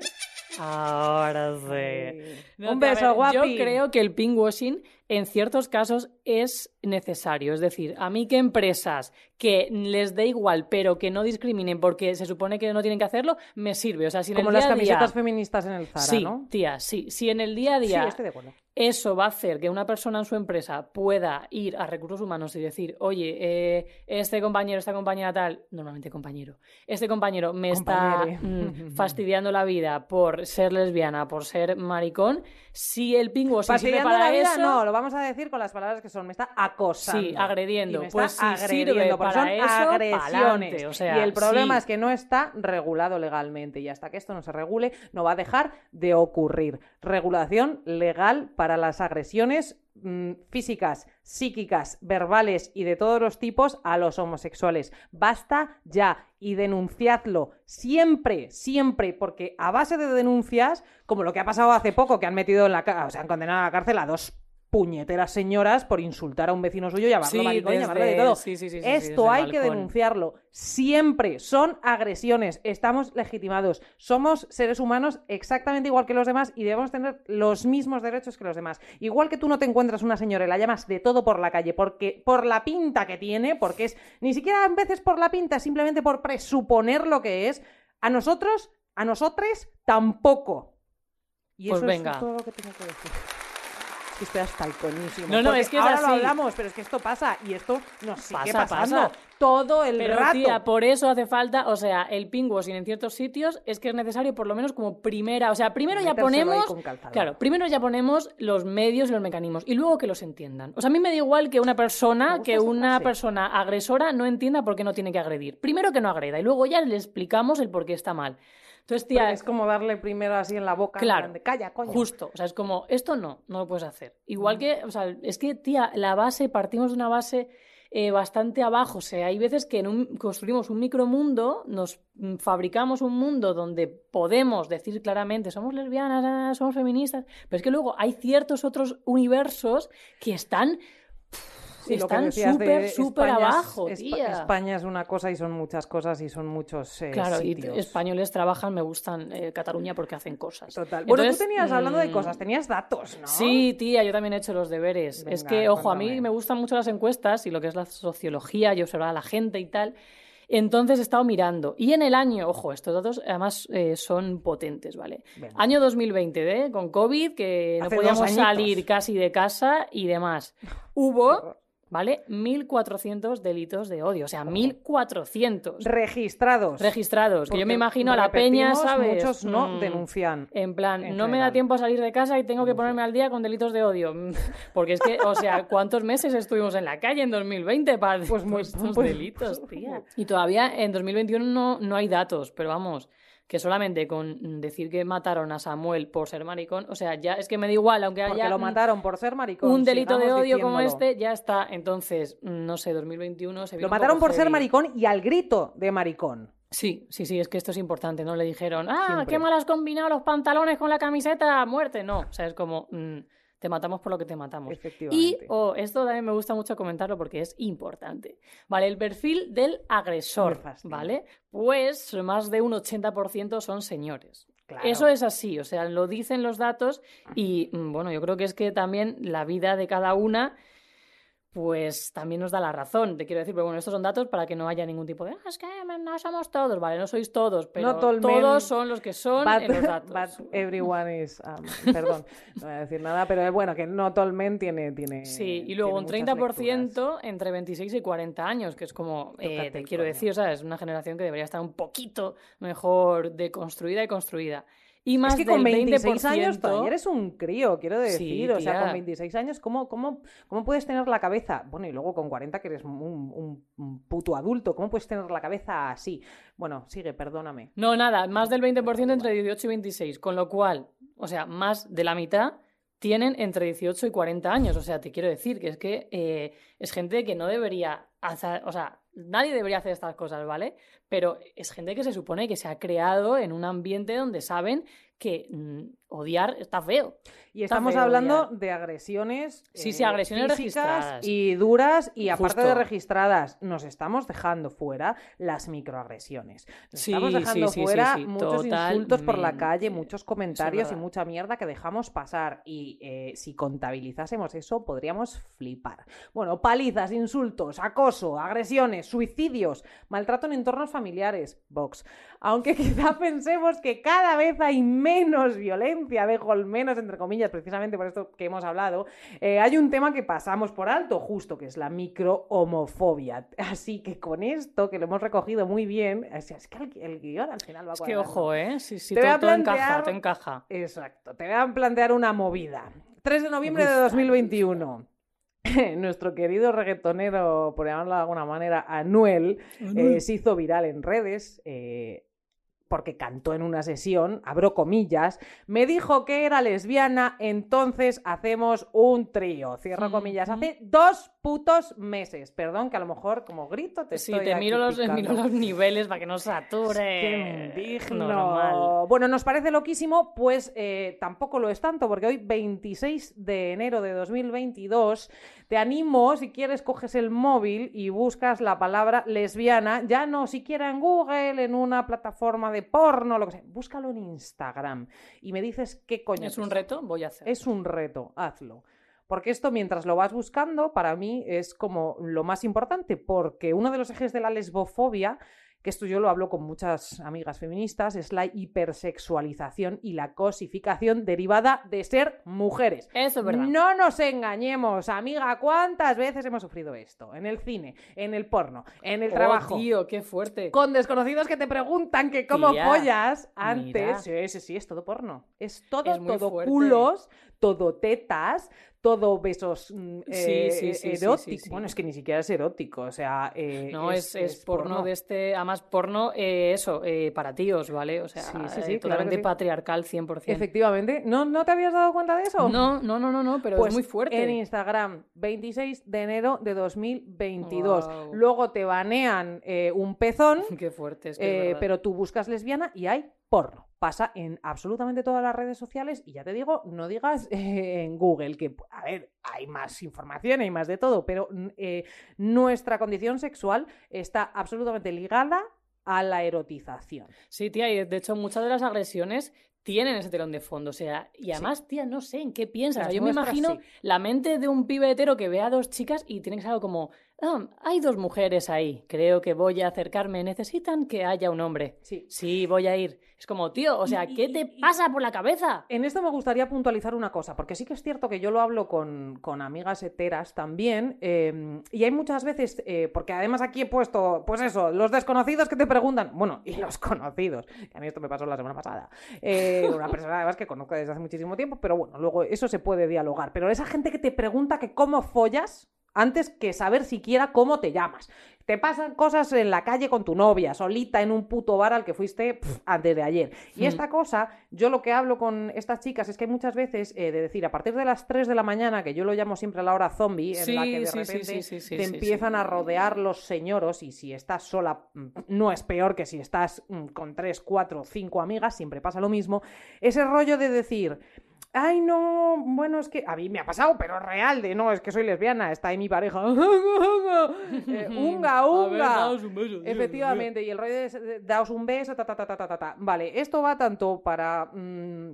Ahora sí. No, un beso, ver, guapi. Yo creo que el pinkwashing en ciertos casos es necesario. Es decir, a mí que empresas que les dé igual, pero que no discriminen porque se supone que no tienen que hacerlo, me sirve. O sea, si en Como el las día a día- camisetas feministas en el Zara, Sí, ¿no? tía, sí. Si en el día a Sí, día estoy de acuerdo. eso va a hacer que una persona en su empresa pueda ir a recursos humanos y decir, oye, eh, este compañero, esta compañera tal, normalmente compañero, este compañero me está mm, <laughs> fastidiando la vida por ser lesbiana, por ser maricón, si el pingo se sirve para la vida, eso, no, lo vamos a decir con las palabras que son. Me está acosando. Sí, agrediendo. Y me Pues está si agrediendo, para son eso, agresiones. pa'lante, o sea, y el problema sí. es que no está regulado legalmente. Y hasta que esto no se regule, no va a dejar de ocurrir. Regulación legal para las agresiones mm, físicas, psíquicas, verbales y de todos los tipos a los homosexuales. Basta ya y denunciadlo siempre, siempre, porque a base de denuncias, como lo que ha pasado hace poco, que han metido en la o sea, han condenado a la cárcel a dos puñeteras señoras por insultar a un vecino suyo, llamarlo Sí, maricón, desde- llamarlo de todo. sí, sí, Esto hay que denunciarlo. Siempre son agresiones, estamos legitimados, somos seres humanos exactamente igual que los demás y debemos tener los mismos derechos que los demás. Igual que tú no te encuentras una señora y la llamas de todo por la calle porque por la pinta que tiene, porque es ni siquiera a veces por la pinta, simplemente por presuponer lo que es, a nosotros, a nosotres tampoco. Y Pues eso venga. es todo lo que tengo que decir. Estoy hasta el coñísimo. No, no, es que es ahora así. lo hablamos, pero es que esto pasa y esto nos sigue Pasa, pasando pasa. todo el Pero rato. tía, por eso hace falta, o sea, el pinkwashing en ciertos sitios es que es necesario por lo menos como primera, o sea, primero ya ponemos, claro, primero ya ponemos los medios y los mecanismos y luego que los entiendan. O sea, a mí me da igual que una persona, que una frase. persona agresora no entienda por qué no tiene que agredir. Primero que no agreda y luego ya le explicamos el por qué está mal. Entonces, tía, es como darle primero así en la boca. Claro. de, Calla, coño. Justo, o sea, es como, esto no, no lo puedes hacer. Mm. Igual que, o sea, es que, tía, la base, partimos de una base eh, bastante abajo. O sea, hay veces que en un- construimos un micromundo, nos mm, fabricamos un mundo donde podemos decir claramente, somos lesbianas, somos feministas, pero es que luego hay ciertos otros universos que están, Sí, están súper, súper es- abajo, tía. España es una cosa y son muchas cosas y son muchos eh, Claro, sitios. y españoles trabajan, me gustan eh, Cataluña porque hacen cosas. Total. Bueno, Entonces, tú tenías, hablando de mm, cosas, tenías datos, ¿no? Sí, tía, yo también he hecho los deberes. es que, ojo, a mí me gustan mucho las encuestas y lo que es la sociología y observar a la gente y tal. Entonces he estado mirando. Y en el año, ojo, estos datos además eh, son potentes, ¿vale? Año 2020, ¿eh? Con COVID, que no Hace podíamos salir casi de casa y demás. <laughs> Hubo, ¿vale? 1.400 delitos de odio. O sea, 1.400 Registrados. registrados. Que yo me imagino a la peña, ¿sabes? Muchos no Mm. denuncian. En plan, En no me da tiempo a salir de casa y tengo que ponerme al día con delitos de odio. <laughs> Porque es que, o sea, ¿cuántos meses estuvimos en la calle en 2020 para Pues muy- estos pues- delitos, tía? <laughs> Y todavía en 2021 no, no hay datos, pero vamos, que solamente con decir que mataron a Samuel por ser maricón, o sea, ya es que me da igual, aunque Porque haya lo un- mataron por ser maricón. un delito de odio como este, ya está. Entonces, no sé, 2021 se Lo mataron por ser maricón y al grito de maricón. Sí, sí, sí, es que esto es importante, ¿no? Le dijeron, ah, Siempre. qué mal has combinado los pantalones con la camiseta, muerte. No, o sea, es como, mm, te matamos por lo que te matamos. Y, Efectivamente. oh, esto también me gusta mucho comentarlo porque es importante. Vale, el perfil del agresor. ¿vale? Pues más de un 80% son señores. Claro. Eso es así, o sea, lo dicen los datos y mm, bueno, yo creo que es que también la vida de cada una pues también nos da la razón, te quiero decir, pero bueno, estos son datos para que no haya ningún tipo de, "Ah, es que no somos todos, vale, no sois todos, pero todos son los que son But, en los datos. <laughs> but everyone is. um, perdón, no voy a decir nada, pero es bueno que no todo el men tiene. tiene Sí, y luego un tiene muchas 30% lecturas. entre 26 y 40 años, que es como, eh, te quiero decir, ¿sabes? Una generación que debería estar un poquito mejor deconstruida y construida. Y más Es que del con 26 20%, años todavía eres un crío, quiero decir. o sea, con 26 años, ¿cómo, cómo, ¿cómo puedes tener la cabeza? Bueno, y luego con 40 que eres un, un- un puto adulto, ¿cómo puedes tener la cabeza así? Bueno, sigue, perdóname. No, nada, más del 20% entre 18 y 26, con lo cual, o sea, más de la mitad tienen entre 18 y 40 años. O sea, te quiero decir que es que eh, es gente que no debería hacer, o sea, nadie debería hacer estas cosas, ¿vale? Pero es gente que se supone que se ha creado en un ambiente donde saben que mm, odiar está feo. Y Está estamos feo hablando de agresiones. eh, Sí, sí, agresiones físicas registradas. Y duras, y aparte de registradas, nos estamos dejando fuera las microagresiones. Nos Sí, estamos dejando sí, sí, sí, fuera sí, muchos insultos por la totalmente. calle, muchos comentarios y mucha mierda que dejamos pasar. Y eh, si contabilizásemos eso, podríamos flipar. Bueno, palizas, insultos, acoso, agresiones, suicidios, maltrato en entornos familiares, Vox. Aunque <laughs> quizá pensemos que cada vez hay menos violencia, dejo el menos entre comillas, precisamente por esto que hemos hablado, eh, hay un tema que pasamos por alto, justo, que es la microhomofobia. Así que con esto, que lo hemos recogido muy bien, es, es que el, el guion al final va Es que ojo, ¿eh? Sí, sí, Te voy todo, a encaja, todo encaja. Exacto, te voy a plantear una movida. 3 de noviembre de gusta, me 2021. <laughs> Nuestro querido reggaetonero, por llamarlo de alguna manera, Anuel, eh, se hizo viral en redes eh, porque cantó en una sesión, abro comillas, me dijo que era lesbiana, entonces hacemos un trío, cierro comillas, hace dos putos meses, perdón que a lo mejor como grito te Sí, estoy te miro los, <laughs> miro los niveles para que no sature. Qué indigno. Bueno, nos parece loquísimo, pues eh, tampoco lo es tanto, porque hoy, 26 de enero de 2022, te animo, si quieres, coges el móvil y buscas la palabra lesbiana, ya no siquiera en Google, en una plataforma de porno, lo que sea, búscalo en Instagram y me dices qué coño ¿Es un esto. reto? Voy a hacer. Es un reto, hazlo. Porque esto, mientras lo vas buscando, para mí es como lo más importante, porque uno de los ejes de la lesbofobia, que esto yo lo hablo con muchas amigas feministas, es la hipersexualización y la cosificación derivada de ser mujeres. Eso es verdad. No nos engañemos, amiga, ¿cuántas veces hemos sufrido esto? En el cine, en el porno, en el Oh, trabajo. tío, qué fuerte. Con desconocidos que te preguntan que cómo Tía, follas mira. antes. Sí, sí, sí, es todo porno. Es todo, Es todo fuerte. culos, todo tetas, todo besos mm, eh, sí, sí, sí, sí, eróticos. Bueno, es que ni siquiera es erótico, o sea. eh, No, es, es porno, de este, además porno, eh, eso, eh, para tíos, ¿vale? O sea, eh, claro totalmente sí. patriarcal 100%. Efectivamente. ¿No, ¿No te habías dado cuenta de eso? No, no, no, no, no, pero Pues es muy fuerte. En Instagram, 26 de enero de 2022. Guau. Luego te banean eh, un pezón. <laughs> Qué fuerte, es que es Eh, pero tú buscas lesbiana y hay porno. Pasa en absolutamente todas las redes sociales y ya te digo, no digas <laughs> eh, en Google que, a ver, hay más información, hay más de todo, pero mm, eh, nuestra condición sexual está absolutamente ligada a la erotización. Sí, tía, y de hecho muchas de las agresiones tienen ese telón de fondo, o sea, y además, tía, no sé en qué piensas. Las Yo me imagino sí. la mente de un pibe hetero que ve a dos chicas y tiene que ser algo como, "Ah, hay dos mujeres ahí, creo que voy a acercarme, necesitan que haya un hombre. Sí. Sí, voy a ir. Es como, tío, o sea, ¿qué te pasa por la cabeza? En esto me gustaría puntualizar una cosa, porque sí que es cierto que yo lo hablo con, con amigas heteras también, eh, y hay muchas veces, eh, porque además aquí he puesto, pues eso, los desconocidos que te preguntan, bueno, y los <laughs> conocidos, a mí esto me pasó la semana pasada, eh, una persona además que conozco desde hace muchísimo tiempo, pero bueno, luego eso se puede dialogar, pero esa gente que te pregunta que cómo follas antes que saber siquiera cómo te llamas. Te pasan cosas en la calle con tu novia, solita en un puto bar al que fuiste antes de ayer. Y Hmm. esta cosa, yo lo que hablo con estas chicas es que muchas veces eh, de decir a partir de las 3 de la mañana, que yo lo llamo siempre la hora zombie, en la que de Sí, repente te empiezan a rodear los señoros y si estás sola mm, no es peor que si estás mm, con 3, 4, 5 amigas, siempre pasa lo mismo. Ese rollo de decir... Ay, no, bueno, es que a mí me ha pasado, pero real, de no, es que soy lesbiana, está ahí mi pareja. <laughs> Eh, unga, <laughs> ver, unga. un beso, Efectivamente, y el rollo de, daos un beso, ta, ta, ta, ta, ta, ta, ta. Vale, esto va tanto para mm,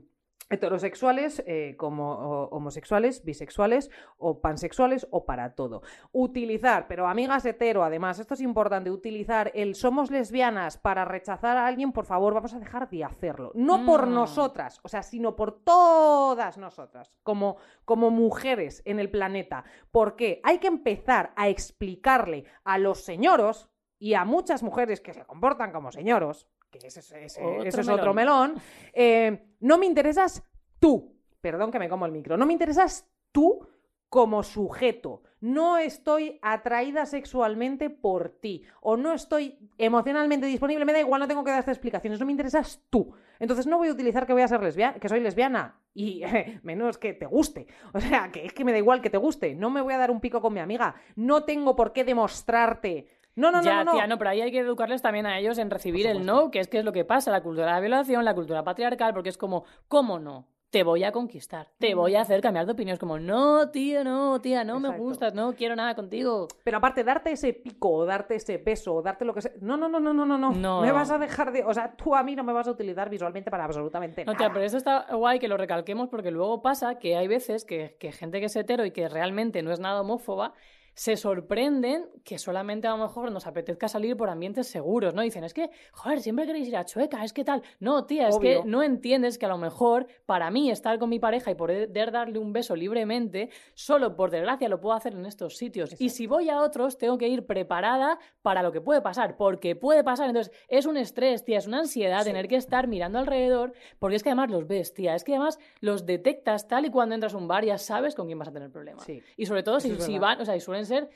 heterosexuales eh, como homosexuales, bisexuales o pansexuales o para todo. Utilizar, pero amigas hetero, además, esto es importante, utilizar el somos lesbianas para rechazar a alguien, por favor, vamos a dejar de hacerlo. No por Mm. nosotras, o sea, sino por todas nosotras, como, como mujeres en el planeta. Porque hay que empezar a explicarle a los señoros y a muchas mujeres que se comportan como señoros, que ese, es- ese- Otro ese es melón. otro melón, eh, no me interesas tú, perdón que me como el micro, no me interesas tú como sujeto. No estoy atraída sexualmente por ti o no estoy emocionalmente disponible, me da igual, no tengo que darte explicaciones, no me interesas tú. Entonces no voy a utilizar que voy a ser lesbiana, que soy lesbiana y <laughs> menos que te guste. O sea, que es que me da igual que te guste, no me voy a dar un pico con mi amiga, no tengo por qué demostrarte. No, no, no, ya, no, no. tía, no, pero ahí hay que educarles también a ellos en recibir el no, que es que es lo que pasa, la cultura de la violación, la cultura patriarcal, porque es como, ¿cómo no? Te voy a conquistar, te voy a hacer cambiar de opinión. Es como, no, tía, no, tía, no me gustas, no quiero nada contigo. Pero aparte, darte ese pico o darte ese beso o darte lo que sea. No, no, no, no, no, no, no. No. Me vas a dejar de. O sea, tú a mí no me vas a utilizar visualmente para absolutamente No, nada. tía, pero esto está guay que lo recalquemos porque luego pasa que hay veces que, que gente que es hetero y que realmente no es nada homófoba se sorprenden que solamente a lo mejor nos apetezca salir por ambientes seguros, ¿no? Dicen, es que, joder, siempre queréis ir a Chueca, es que tal. No, tía, es Obvio. que no entiendes que a lo mejor para mí estar con mi pareja y poder darle un beso libremente, solo por desgracia lo puedo hacer en estos sitios. Y si voy a otros, tengo que ir preparada para lo que puede pasar, porque puede pasar. Entonces, es un estrés, tía, es una ansiedad Sí. tener que estar mirando alrededor, porque es que además los ves, tía, es que además los detectas tal y cuando entras a un bar ya sabes con quién vas a tener problemas. Sí. Y sobre todo Eso si, si van, o sea, y suelen ser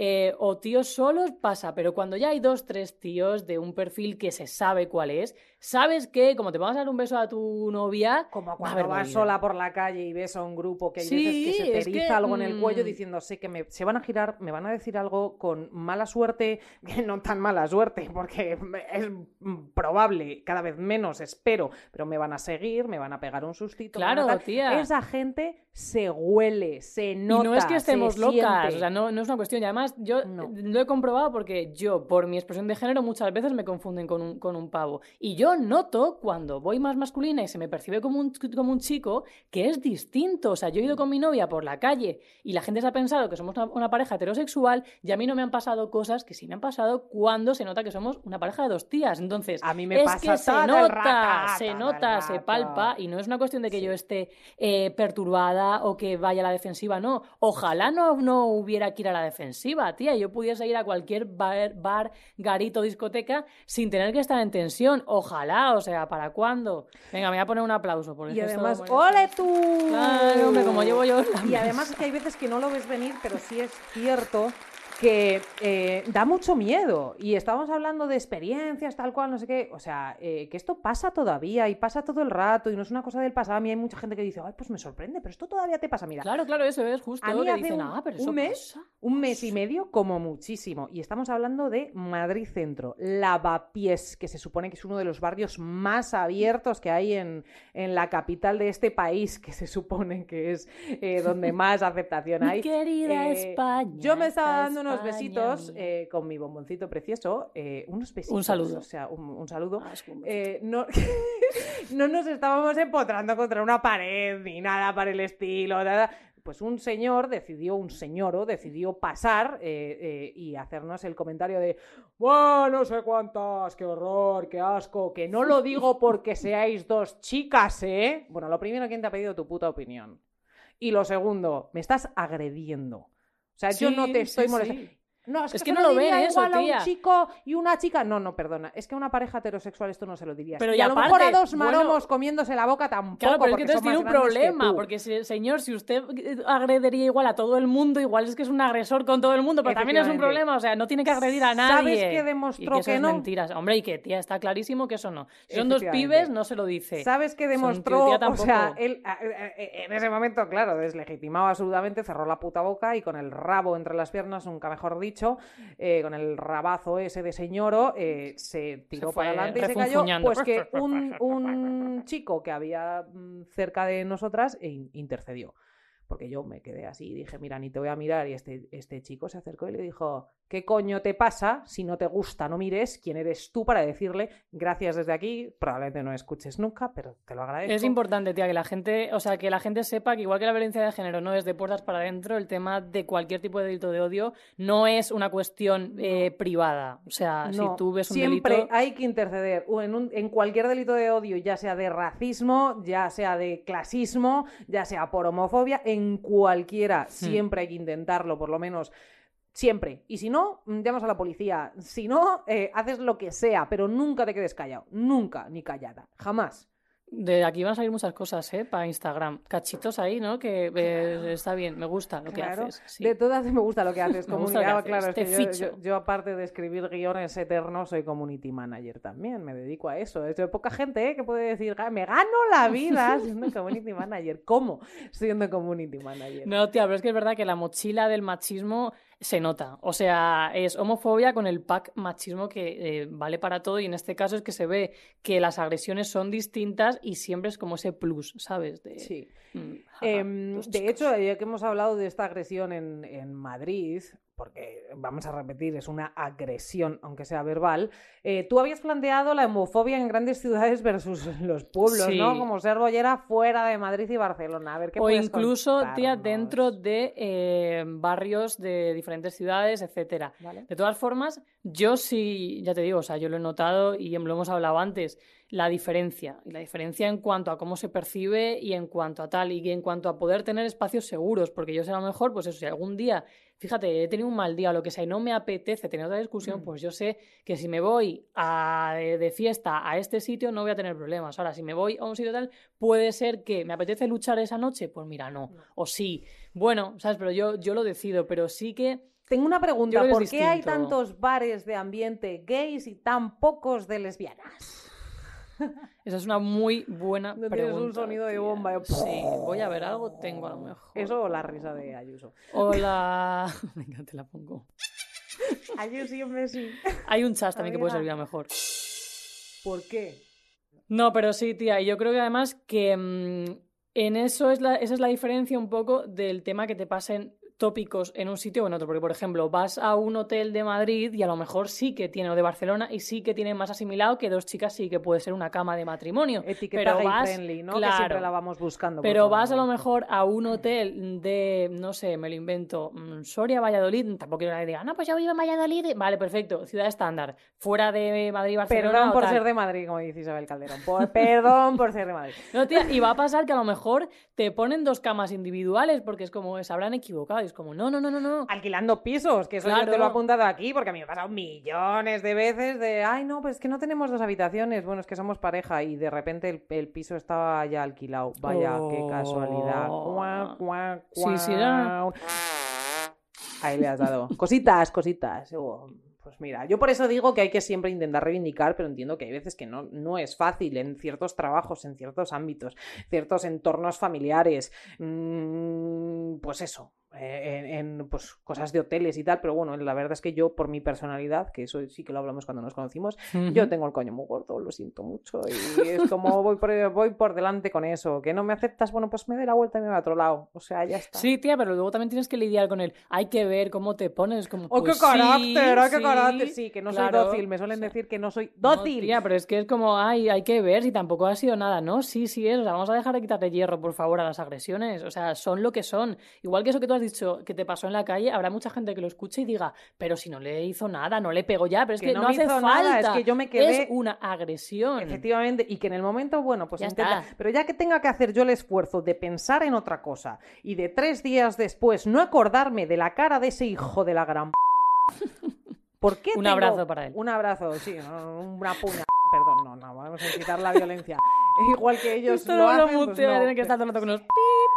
eh, o tíos solos pasa, pero cuando ya hay dos, tres tíos de un perfil que se sabe cuál es, sabes que como te vas a dar un beso a tu novia, Como cuando vas sola por la calle y ves a un grupo que hay Sí, veces que se te que, eriza algo en el cuello mm. diciendo, sé que me, se van a girar, me van a decir algo con mala suerte, <laughs> que no tan mala suerte, porque es probable, cada vez menos, espero, pero me van a seguir, me van a pegar un sustito. Claro, tía. Esa gente se huele, se Y nota. no es que estemos se locas, siente. o sea, no, no es una cuestión. Y además, yo No. lo he comprobado porque yo, por mi expresión de género, muchas veces me confunden con un, con un pavo. Y yo noto cuando voy más masculina y se me percibe como un, como un chico que es distinto. O sea, yo he ido con mi novia por la calle y la gente se ha pensado que somos una, una pareja heterosexual y a mí no me han pasado cosas que sí me han pasado cuando se nota que somos una pareja de dos tías. Entonces, A mí me es pasa que se nota, se nota, se palpa y no es una cuestión de que yo esté eh, perturbada o que vaya a la defensiva, no. Ojalá no, no hubiera que ir a la defensiva, tía. Yo pudiese ir a cualquier bar, bar, garito, discoteca sin tener que estar en tensión. Ojalá, o sea, ¿para cuándo? Venga, me voy a poner un aplauso. Porque Y además. ¡ole tú! Claro, hombre, como llevo yo Y además que hay veces que no lo ves venir, pero sí es cierto que eh, da mucho miedo. Y estábamos hablando de experiencias, tal cual, no sé qué. O sea, eh, que esto pasa todavía y pasa todo el rato y no es una cosa del pasado. A mí hay mucha gente que dice, ay, pues me sorprende, pero esto todavía te pasa. Mira, Claro, claro, eso es justo. A mí que hace dicen, un- ah, pero un mes- pasa". un mes y medio como muchísimo. Y estamos hablando de Madrid Centro, Lavapiés, que se supone que es uno de los barrios más abiertos que hay en, en la capital de este país, que se supone que es eh, donde <laughs> más aceptación Mi hay. querida Eh, España. Yo me estaba esta dando unos besitos eh, con mi bomboncito precioso, eh, unos besitos. saludo. O sea, un, un saludo. Ah, un Eh, no, <laughs> no nos estábamos empotrando contra una pared ni nada para el estilo. Nada. Pues un señor decidió, un señoro decidió pasar eh, eh, y hacernos el comentario de, bueno, no sé cuántas, qué horror, qué asco, que no lo digo porque <laughs> seáis dos chicas, ¿eh? Bueno, lo primero, ¿quién te ha pedido tu puta opinión? Y lo segundo, me estás agrediendo. O sea, yo Sí, no te sí, estoy molestando. sí. No, es, Es que, no lo ven eso, igual a un chico y una chica. No, no, perdona. Es que a una pareja heterosexual esto no se lo dirías. Pero y y a lo mejor a aparte, dos bueno, maromos comiéndose la boca tampoco. Claro, pero es que porque entonces tiene un problema, porque si, señor, si usted eh, agrediría igual a todo el mundo, igual es que es un agresor con todo el mundo, pero también es un problema, o sea, no tiene que agredir a nadie. ¿Sabes qué Y demostró que, eso que es no? mentiras. Hombre, y que, tía, está clarísimo que eso no. Si son dos pibes, no se lo dice. ¿Sabes qué demostró? O sea, él en ese momento, claro, deslegitimaba absolutamente, cerró la puta boca y con el rabo entre las piernas, nunca mejor dicho, eh, con el rabazo ese de señoro, eh, se tiró Se para adelante y se cayó. Pues que <laughs> un, un chico que había mm, cerca de nosotras e in- intercedió. Porque yo me quedé así y dije, mira, ni te voy a mirar. Y este, este chico se acercó y le dijo, ¿qué coño te pasa? Si no te gusta, no mires. ¿Quién eres tú para decirle gracias desde aquí? Probablemente no escuches nunca, pero te lo agradezco. Es importante, tía, que la gente, o sea, que la gente sepa que igual que la violencia de género no es de puertas para adentro, el tema de cualquier tipo de delito de odio no es una cuestión eh, privada. O sea, si tú ves un siempre delito, hay que interceder en, un- en cualquier delito de odio, ya sea de racismo, ya sea de clasismo, ya sea por homofobia, en cualquiera, Hmm. siempre hay que intentarlo, por lo menos. Siempre. Y si no, mm, llamas a la policía. Si no, eh, haces lo que sea, pero nunca te quedes callado. Nunca, ni callada. Jamás. De aquí van a salir muchas cosas, ¿eh? Para Instagram. Cachitos ahí, ¿no? Que eh, está bien, me gusta lo Claro. que haces. sí. De todas me gusta lo que <laughs> haces. Que haces, claro, es te que yo, ficho. yo- yo, aparte de escribir guiones eternos, soy community manager también. Me dedico a eso. Es de poca gente ¿eh? que puede decir, "Ah, me gano la vida <laughs> siendo community manager. ¿Cómo? Siendo community manager. No, tía, pero es que es verdad que la mochila del machismo se nota. O sea, es homofobia con el pack machismo que eh, vale para todo y en este caso es que se ve que las agresiones son distintas y siempre es como ese plus, ¿sabes? De, Sí. mm, Em, de hecho, ya que hemos hablado de esta agresión en, en Madrid, porque vamos a repetir, es una agresión, aunque sea verbal, eh, tú habías planteado la homofobia en grandes ciudades versus <laughs> los pueblos, ¿no? Como ser bollera fuera de Madrid y Barcelona. A ver qué O incluso, tía, dentro de eh, barrios de diferentes ciudades, etcétera. ¿Vale? De todas formas, yo sí, ya te digo, o sea, yo lo he notado y lo hemos hablado antes, la diferencia. Y la diferencia en cuanto a cómo se percibe y en cuanto a tal, y en cuanto a poder tener espacios seguros, porque yo sé a lo mejor, pues eso, si algún día, fíjate, he tenido un mal día o lo que sea y no me apetece tener otra discusión, Mm. pues yo sé que si me voy a, de, de fiesta a este sitio no voy a tener problemas. Ahora, si me voy a un sitio tal, puede ser que me apetece luchar esa noche, pues mira, no. No. O sí. Bueno, ¿sabes? Pero yo, yo lo decido, pero sí que... Tengo una pregunta, ¿por qué hay tantos bares de ambiente gays y tan pocos de lesbianas? <laughs> Esa es una muy buena No pregunta. tienes un sonido de bomba, yo- Sí, voy a ver, algo tengo a lo mejor. Eso o la risa de Ayuso. Hola. <laughs> <laughs> Venga, te la pongo. Ayuso y un sí. Hay un chas también que puede servir a mejor. ¿Por qué? No, pero sí, tía, y yo creo que además que mm, en eso es la, esa es la diferencia un poco del tema que te pasen tópicos en un sitio o en otro. Porque, por ejemplo, vas a un hotel de Madrid y a lo mejor sí que tiene, o de Barcelona, y sí que tiene más asimilado que dos chicas sí que puede ser una cama de matrimonio. Etiqueta pero vas, friendly, ¿no? Que claro, siempre la vamos buscando. Pero vas a lo mejor a un hotel de, no sé, me lo invento, mm, Soria, Valladolid, tampoco quiero que diga, no, pues yo vivo en Valladolid. Vale, perfecto, ciudad estándar, fuera de Madrid, Barcelona. Perdón por tal. ser de Madrid, como dice Isabel Calderón. Por- perdón por ser de Madrid. No, tía, y va a pasar que a lo mejor te ponen dos camas individuales porque es como, se habrán equivocado. Es como, no, no, no, no, no. Alquilando pisos, que eso yo Claro. te lo he apuntado aquí, porque a mí me ha pasado millones de veces de, ay, no, pues es que no tenemos dos habitaciones, bueno, es que somos pareja y de repente el, el piso estaba ya alquilado. Vaya, qué casualidad. Oh. Cuá, cuá, Sí, sí, cuá. Ahí le has dado. Cositas, cositas. Oh, Pues mira, yo por eso digo que hay que siempre intentar reivindicar, pero entiendo que hay veces que no, no es fácil en ciertos trabajos, en ciertos ámbitos, ciertos entornos familiares. Mm, pues eso, en, en, pues, cosas de hoteles y tal, pero bueno, la verdad es que yo, por mi personalidad, que eso sí que lo hablamos cuando nos conocimos, yo tengo el coño muy gordo, lo siento mucho, y es como voy por, voy por delante con eso, que no me aceptas, bueno, pues me doy la vuelta y me voy a otro lado, o sea, ya está. Sí, tía, pero luego también tienes que lidiar con él. Hay que ver cómo te pones. Como, ¡Oh, qué pues carácter! sí, ¡Oh, qué sí, carácter! Sí, que no soy dócil, me suelen o sea, decir que no soy no, dócil. tía, pero es que es como, ay, hay que ver si tampoco ha sido nada, ¿no? Sí, sí es. O sea, vamos a dejar de quitarle hierro, por favor, a las agresiones. O sea, son lo que son. Igual que eso que tú has dicho que te pasó en la calle, habrá mucha gente que lo escuche y diga, pero si no le hizo nada, no le pegó ya, pero es Que que, no no, me hace hizo falta. nada, es que yo me quedé- Es una agresión. Efectivamente, y que en el momento, bueno, pues Ya intenta. está. Pero ya que tenga que hacer yo el esfuerzo de pensar en otra cosa y de tres días después no acordarme de la cara de ese hijo de la gran p ¿Por qué <laughs> Un tengo- abrazo para él. Un abrazo, sí, no, una puña. Perdón, no, no, vamos a incitar la violencia. <laughs> Igual que ellos Esto lo no lo hacen, pues muteo, no. tiene que estar todo el rato con unos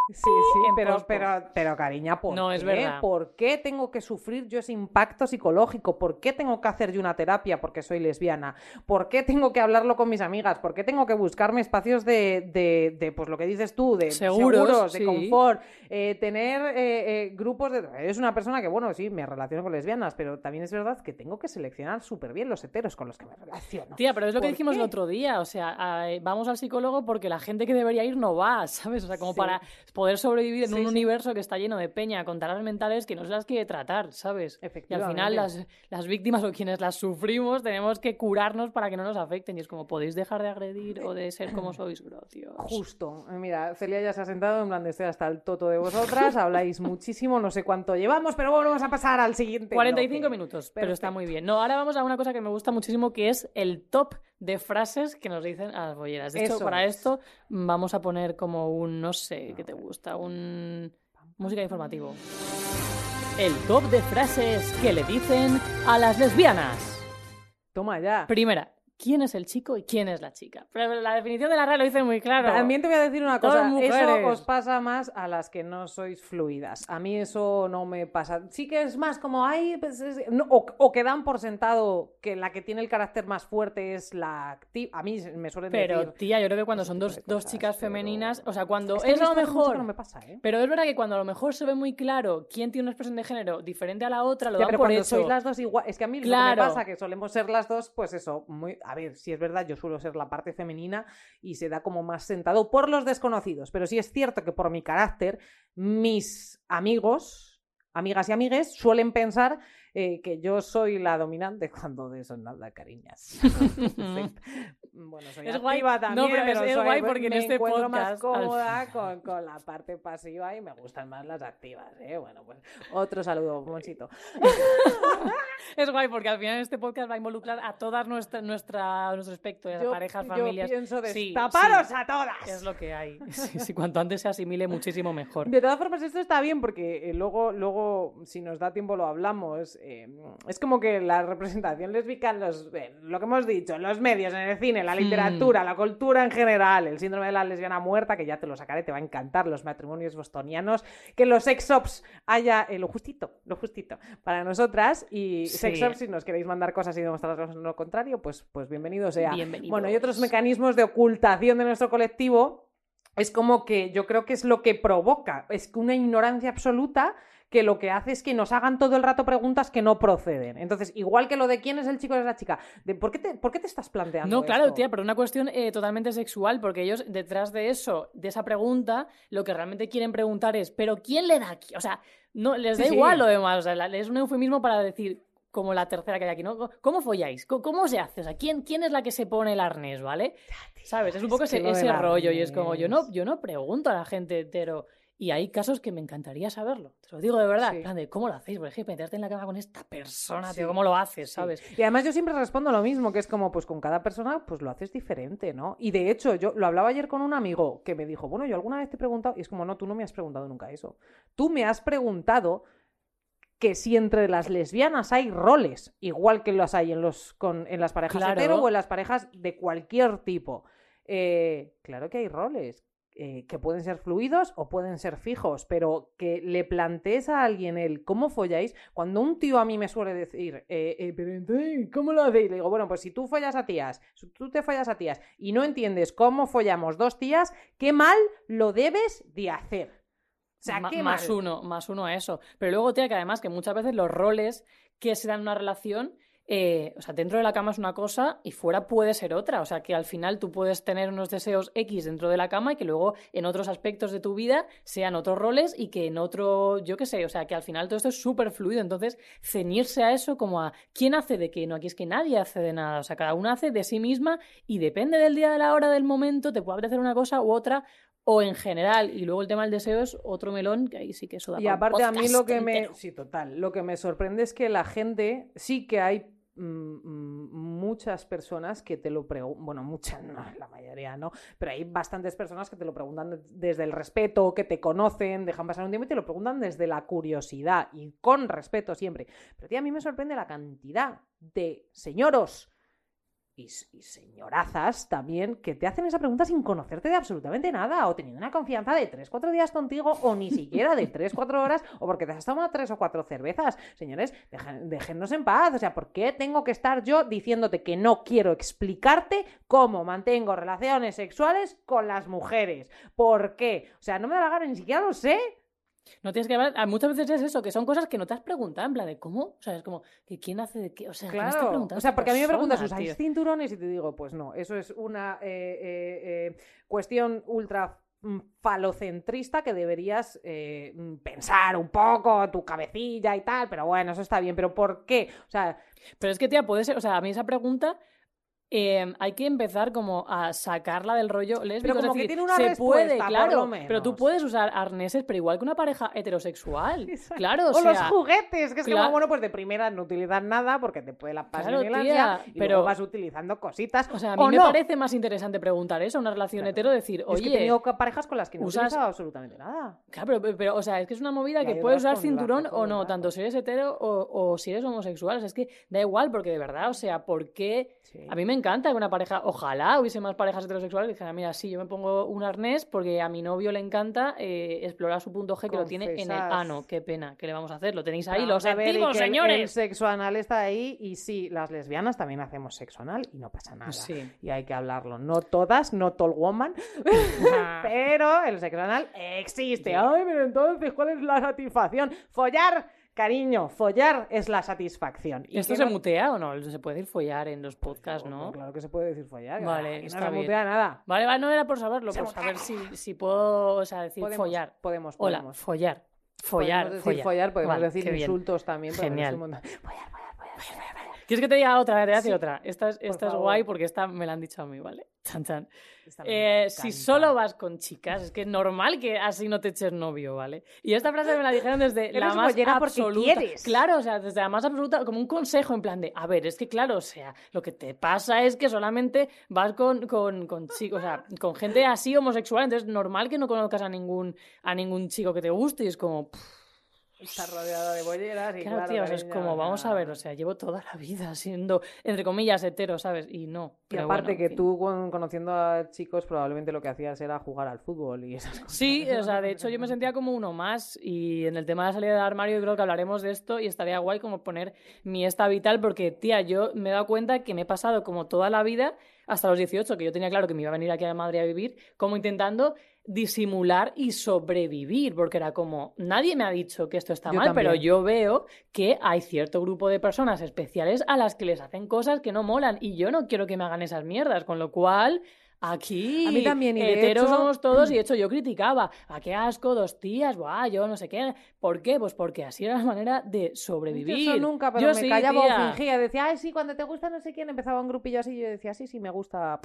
Sí, sí, pero, pero, pero cariña, ¿por No, qué? es verdad. ¿Por qué tengo que sufrir yo ese impacto psicológico? ¿Por qué tengo que hacer yo una terapia porque soy lesbiana? ¿Por qué tengo que hablarlo con mis amigas? ¿Por qué tengo que buscarme espacios de, de, de, pues lo que dices tú, de Seguros, de sí. confort, eh, tener eh, eh, grupos de... Eres una persona que, bueno, sí, me relaciono con lesbianas, pero también es verdad que tengo que seleccionar súper bien los heteros con los que me relaciono. Tía, pero es lo que ¿Por dijimos el otro día, o sea, vamos al psicólogo porque la gente que debería ir no va, <laughs> ¿sabes? O sea, como Sí. para poder sobrevivir en Sí, un sí. universo que está lleno de peña con taras mentales que no se las quiere tratar, ¿sabes? Y al final las, las víctimas o quienes las sufrimos tenemos que curarnos para que no nos afecten. Y es como, ¿podéis dejar de agredir o de ser como sois, bro, tío? Justo. Eh, Mira, Celia ya se ha sentado en plan de estoy hasta el toto de vosotras, habláis muchísimo, no sé cuánto llevamos, pero bueno, vamos a pasar al siguiente. 45 bloque. minutos, pero está muy bien. No, ahora vamos a una cosa que me gusta muchísimo, que es el top de frases que nos dicen a las bolleras. De hecho, Eso para es. esto vamos a poner como un, no sé, ¿qué te gusta? Un... Música informativo. El top de frases que le dicen a las lesbianas. Toma ya. Primera, ¿quién es el chico y quién es la chica? Pero la definición de la RAE lo dice muy claro. También te voy a decir una cosa, eso os pasa más a las que no sois fluidas. A mí eso no me pasa. Sí que es más como, ay, pues es- no, o, o que dan por sentado que la que tiene el carácter más fuerte es la activa. A mí me suelen Pero, decir... tía, yo creo que cuando son dos, dos chicas pero- femeninas, o sea, cuando Es que a lo mejor... no me pasa, ¿eh? Pero es verdad que cuando a lo mejor se ve muy claro quién tiene una expresión de género diferente a la otra, lo dan pero por cuando hecho. sois las dos igual, es que a mí lo que me pasa que solemos ser las dos, pues eso, muy, a ver, si es verdad, yo suelo ser la parte femenina y se da como más sentado por los desconocidos, pero sí es cierto que por mi carácter, mis amigos, amigas y amigues, suelen pensar eh, que yo soy la dominante <laughs> cuando de eso nada, cariñas. <laughs> bueno, soy Es activa guay. No, también, pero es- soy- guay porque en me este encuentro más podcast, al cómoda con, con la parte pasiva y me gustan más las activas, ¿eh? Bueno, pues otro saludo, Monsito. <laughs> Es guay porque al final este podcast va a involucrar a todas nuestra, nuestra, nuestro espectro, a Yo- parejas, yo familias. pienso Sí, destaparos sí. a todas. Es lo que hay. <laughs> Sí, sí, cuanto antes se asimile, muchísimo mejor. De todas formas, esto está bien porque eh, luego, luego, si nos da tiempo, lo hablamos. eh, es como que la representación <laughs> lésbica, en los, eh, lo que hemos dicho, en los medios, en el cine, la Hmm. literatura, la cultura en general, el síndrome de la lesbiana muerta, que ya te lo sacaré, te va a encantar, los matrimonios bostonianos, que los sex shops haya eh, lo justito, lo justito para nosotras. Y Sí. sex shops, si nos queréis mandar cosas y demostraros lo contrario, pues, pues bienvenido sea. Bienvenidos. Bueno, y otros mecanismos de ocultación de nuestro colectivo es como que yo creo que es lo que provoca, es que una ignorancia absoluta que lo que hace es que nos hagan todo el rato preguntas que no proceden. Entonces, igual que lo de quién es el chico o es la chica, de por qué te, por qué te estás planteando No, claro, esto? tía, pero una cuestión eh, totalmente sexual, porque ellos detrás de eso, de esa pregunta, lo que realmente quieren preguntar es, ¿pero quién le da aquí? O sea, no, les da Sí, sí. igual lo demás, o sea, la- es un eufemismo para decir, como la tercera que hay aquí, ¿no? ¿Cómo folláis? ¿Cómo, cómo se hace? O sea, ¿quién, ¿quién es la que se pone el arnés, ¿vale? ¿Sabes? Es un poco es ese, ese rollo y es como, yo no, yo no pregunto a la gente entero. Y hay casos que me encantaría saberlo. Te lo digo de verdad. Sí. En plan de, ¿cómo lo hacéis? Por ejemplo, meterte en la cama con esta persona, Sí, tío, ¿cómo lo haces? Sí. ¿Sabes? Y además yo siempre respondo lo mismo, que es como, pues con cada persona, pues lo haces diferente, ¿no? Y de hecho, yo lo hablaba ayer con un amigo que me dijo, bueno, yo alguna vez te he preguntado, y es como, no, tú no me has preguntado nunca eso. Tú me has preguntado que si entre las lesbianas hay roles, igual que los hay en, los, con, en las parejas Claro. hetero o en las parejas de cualquier tipo. Eh, claro que hay roles. Eh, que pueden ser fluidos o pueden ser fijos, pero que le plantees a alguien el cómo folláis, cuando un tío a mí me suele decir, eh, eh, pero entonces, ¿cómo lo hacéis? Le digo, bueno, pues si tú follas a tías, si tú te follas a tías y no entiendes cómo follamos dos tías, qué mal lo debes de hacer. O sea, qué más mal. uno, más uno a eso. Pero luego, tía, que además que muchas veces los roles que se dan en una relación, eh, o sea, dentro de la cama es una cosa y fuera puede ser otra. O sea, que al final tú puedes tener unos deseos X dentro de la cama y que luego en otros aspectos de tu vida sean otros roles y que en otro, yo qué sé, o sea, que al final todo esto es súper fluido. Entonces, ceñirse a eso como a quién hace de qué, no, aquí es que nadie hace de nada. O sea, cada uno hace de sí misma y depende del día, de la hora, del momento, te puede apetecer una cosa u otra o en general. Y luego el tema del deseo es otro melón, que ahí sí que eso da Y aparte a mí lo que me... entero. Sí, total. Lo que me sorprende es que la gente, sí que hay mm, mm, muchas personas que te lo preguntan, bueno, muchas, no, la mayoría no, pero hay bastantes personas que te lo preguntan de- desde el respeto, que te conocen, dejan pasar un tiempo y te lo preguntan desde la curiosidad y con respeto siempre. Pero tía, a mí me sorprende la cantidad de señoros y, señorazas también que te hacen esa pregunta sin conocerte de absolutamente nada o teniendo una confianza de 3-4 días contigo o ni siquiera de 3-4 horas o porque te has tomado 3 o 4 cervezas. Señores, dejen- déjennos en paz. O sea, ¿por qué tengo que estar yo diciéndote que no quiero explicarte cómo mantengo relaciones sexuales con las mujeres? ¿Por qué? O sea, no me da la gana, ni siquiera lo sé. No tienes que hablar. ah, Muchas veces es eso, que son cosas que no te has preguntado, en plan de cómo. O sea, es como, ¿quién hace de qué? O sea, ¿qué me está Claro, preguntando o sea, porque a mí me preguntas, ¿usáis cinturones? Y te digo, pues no, eso es una eh, eh, eh, cuestión ultra mm, falocentrista que deberías eh, mm, pensar un poco, tu cabecilla y tal, pero bueno, eso está bien, pero ¿por qué? O sea, Pero es que, tía, puede ser. O sea, a mí esa pregunta. Eh, hay que empezar como a sacarla del rollo lésbico. es como que decir, tiene una se puede, claro, pero tú puedes usar arneses, pero igual que una pareja heterosexual. <laughs> Exacto. Claro, o, o, los juguetes, que es claro. como, bueno, pues de primera no utilizas nada porque te puede la pasión Claro, y tía, pero- luego vas utilizando cositas. O sea, a mí me no. parece más interesante preguntar eso, una relación Claro. hetero, decir, Y es que he oye, tenido parejas con las que no he usas- utilizado absolutamente nada. Claro, pero, pero, o sea, es que es una movida que puedes usar cinturón o no, tanto si eres hetero o, o si eres homosexual. O sea, es que da igual, porque de verdad, o sea, ¿por qué? Sí. A mí me encanta que una pareja, ojalá hubiese más parejas heterosexuales que dijeran, mira, sí, yo me pongo un arnés porque a mi novio le encanta eh, explorar su punto G que lo tiene en el ano. Qué pena, ¿qué le vamos a hacer? Lo tenéis ahí, lo y sentimos, que el- El señores. sexo anal está ahí y sí, las lesbianas también hacemos sexo anal y no pasa nada. Sí. Y hay que hablarlo. No todas, no all woman, <laughs> pero el sexo anal existe. Ay, pero entonces, ¿cuál es la satisfacción? Follar, cariño, follar es la satisfacción. Y ¿Esto se no- mutea o no? Se puede decir follar en los podcasts, ¿no? Claro que se puede decir follar. Vale, no está se bien. mutea nada. Vale, vale, no era por saberlo, Se por mutea. saber si, si puedo, o sea, decir Podemos, follar. Podemos, Hola, podemos. follar. Follar, podemos decir follar, podemos Vale, decir qué bien. insultos también. Genial. decir un montón- Follar, follar, follar, follar. ¿Quieres que te diga otra? Te voy a decir Sí, otra. Esta es, esta es guay porque esta me la han dicho a mí, ¿vale? <laughs> Chan, chan. Eh, si solo vas con chicas, es que es normal que así no te eches novio, ¿vale? Y esta frase me la dijeron desde la más absoluta. quieres. Claro, o sea, desde la más absoluta, como un consejo en plan de, a ver, es que claro, o sea, lo que te pasa es que solamente vas con, con, con chicos, o sea, con gente así homosexual, entonces es normal que no conozcas a ningún, a ningún chico que te guste y es como, pff, Está rodeada de bolleras y Claro, claro, tío, o sea, es como, vamos a ver, o sea, llevo toda la vida siendo, entre comillas, hetero, ¿sabes? Y no. Y aparte bueno, que fin. tú con- conociendo a chicos probablemente lo que hacías era jugar al fútbol y esas <laughs> cosas. Sí, o sea, de hecho yo me sentía como uno más y en el tema de la salida del armario yo creo que hablaremos de esto y estaría guay como poner mi esta vital porque, tía, yo me he dado cuenta que me he pasado como toda la vida hasta los 18, que yo tenía claro que me iba a venir aquí a Madrid a vivir, como intentando disimular y sobrevivir, porque era como, nadie me ha dicho que esto está Yo mal, pero yo veo que hay cierto grupo de personas especiales a las que les hacen cosas que no molan y yo no quiero que me hagan esas mierdas, con lo cual... Aquí, A mí también, y de heteros hecho- somos todos, y de <clears throat> hecho yo criticaba, a qué asco, dos tías, buah, yo no sé qué. ¿Por qué? Pues porque así era la manera de sobrevivir. Yo eso nunca, pero Yo me sí, callaba tía. o fingía. Decía, ay, sí, cuando te gusta no sé quién, empezaba un grupillo así y yo decía, sí, sí, me gusta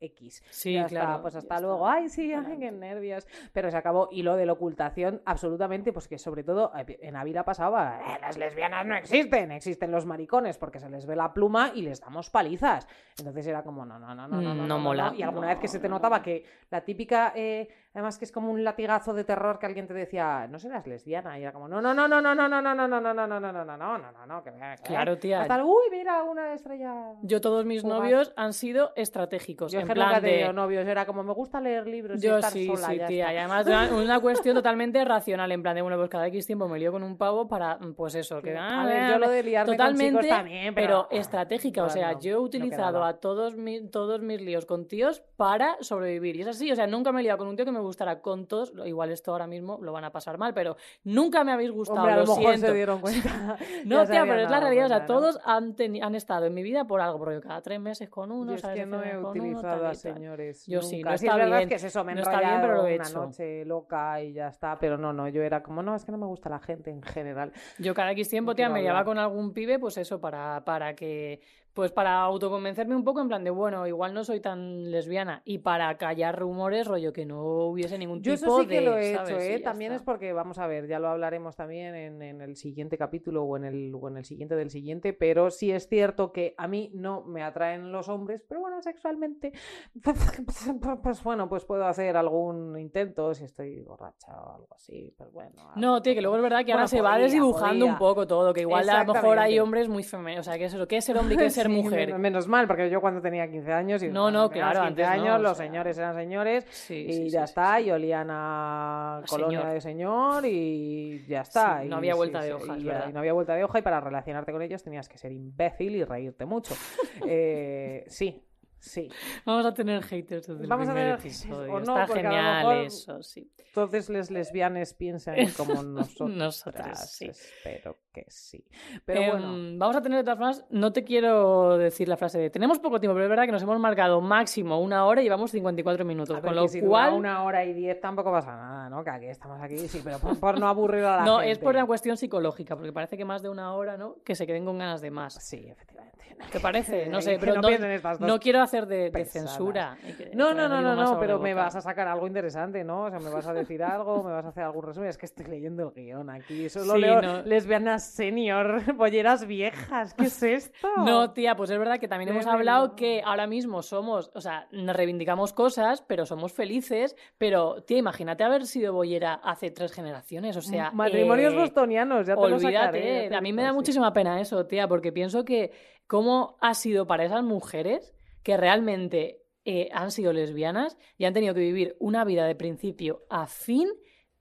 X. Sí, ya claro. está, pues ya hasta está. luego. Ay, sí, ay, qué nervios. Pero se acabó. Y lo de la ocultación, absolutamente, pues que sobre todo eh, en Ávila pasaba, "Eh, las lesbianas no existen, existen los maricones porque se les ve la pluma y les damos palizas. Entonces era como, no, no, no, no, no, Mm, no, no mola. Y alguna No, vez que se te no. notaba que la típica, eh, además que es como un latigazo de terror que alguien te decía, no serás lesbiana. Y era como, no, no, no, no, no, no, no, no, no, no, no, no, no, no, no, no, no, no, no, que Claro, tía. Hasta uy, mira, una estrella. Yo todos mis novios han sido estratégicos. Yo en plan de... novios, era como me gusta leer libros y estar sí, sola. sí, tía. Y además una, cuestión totalmente racional, en plan de, bueno, pues cada X tiempo me lío con un pavo para, pues eso, que... A ah, ver, ah, yo lo de liarme Totalmente, también, pero, estratégica. O sea, yo he utilizado a todos, todos mis líos con tíos para sobrevivir. Y es así, o sea, nunca me he liado con un tío que me gustara con todos. Igual esto ahora mismo lo van a pasar mal, pero nunca me habéis gustado, Hombre, a lo, lo mejor siento. <laughs> <laughs> se dieron cuenta. No, tía, pero es la realidad. O sea, todos han, estado en mi vida por algo, porque yo cada tres meses con uno, Yo es ¿sabes? que no he uno, utilizado a señores. Yo sí, no es está verdad bien, que es eso, me no está bien, pero lo he una hecho. noche loca y ya está. Pero no, no, yo era como, no, es que no me gusta la gente en general. Yo cada X tiempo, tía, me llevaba con algún pibe, pues eso, para, para que Pues para autoconvencerme un poco en plan de, bueno, igual no soy tan lesbiana y para callar rumores, rollo que no hubiese ningún Yo tipo eso sí que de, lo he ¿sabes? hecho, ¿eh? También está. es porque, vamos a ver, ya lo hablaremos también en, en el siguiente capítulo o en el, o en el siguiente del siguiente, pero sí es cierto que a mí no me atraen los hombres, pero bueno, sexualmente, <laughs> pues bueno, pues puedo hacer algún intento si estoy borracha o algo así, pero bueno. No, tío, que luego es verdad que ahora se va desdibujando un poco todo, que igual a lo mejor hay hombres muy femeninos, o sea, que es eso, ¿qué es ser hombre y qué es ser mujer? menos, mal, porque yo cuando tenía 15 años y No, no, claro, 15 antes no, años o los sea. señores eran señores Sí, y sí, ya sí, está, y olían a colonia señor. de señor y ya está. No y había vuelta de hoja, y no había vuelta de hoja y para relacionarte con ellos tenías que ser imbécil y reírte mucho. <laughs> Eh, sí, sí. Vamos a tener haters desde Vamos a el primer tener haters, episodio. o no, Está a genial mejor- eso, sí. Entonces les lesbianes piensan <laughs> como nosotros. Nosotras, sí. Espero que sí. Pero Em, bueno. Vamos a tener de todas formas, no te quiero decir la frase de tenemos poco tiempo, pero es verdad que nos hemos marcado máximo una hora y llevamos 54 minutos, A ver, con que lo si cual una hora y diez tampoco pasa nada, ¿no? Que aquí estamos aquí, sí, pero por, por no aburrir a la <laughs> no, gente. es por una cuestión psicológica, porque parece que más de una hora, ¿no? Que se queden con ganas de más. Sí, efectivamente. ¿Te parece? No <laughs> sé, pero no no, no quiero hacer de, de censura. No, no, no, no, no, pero me vas a sacar algo interesante, ¿no? O sea, me vas a decir algo, me vas a hacer algún resumen. Es que estoy leyendo el guion aquí. Solo Sí, leo no. lesbianas senior, <laughs> bolleras viejas. ¿Qué es esto? No, tía, pues es verdad que también hemos hablado que ahora mismo somos, o sea, nos reivindicamos cosas, pero somos felices. Pero, tía, imagínate haber sido bollera hace tres generaciones, o sea. Matrimonios eh, bostonianos, ya te lo sacaré. Olvídate, ya te a mí me da muchísima pena eso, tía, porque pienso que cómo ha sido para esas mujeres que realmente eh, han sido lesbianas y han tenido que vivir una vida de principio a fin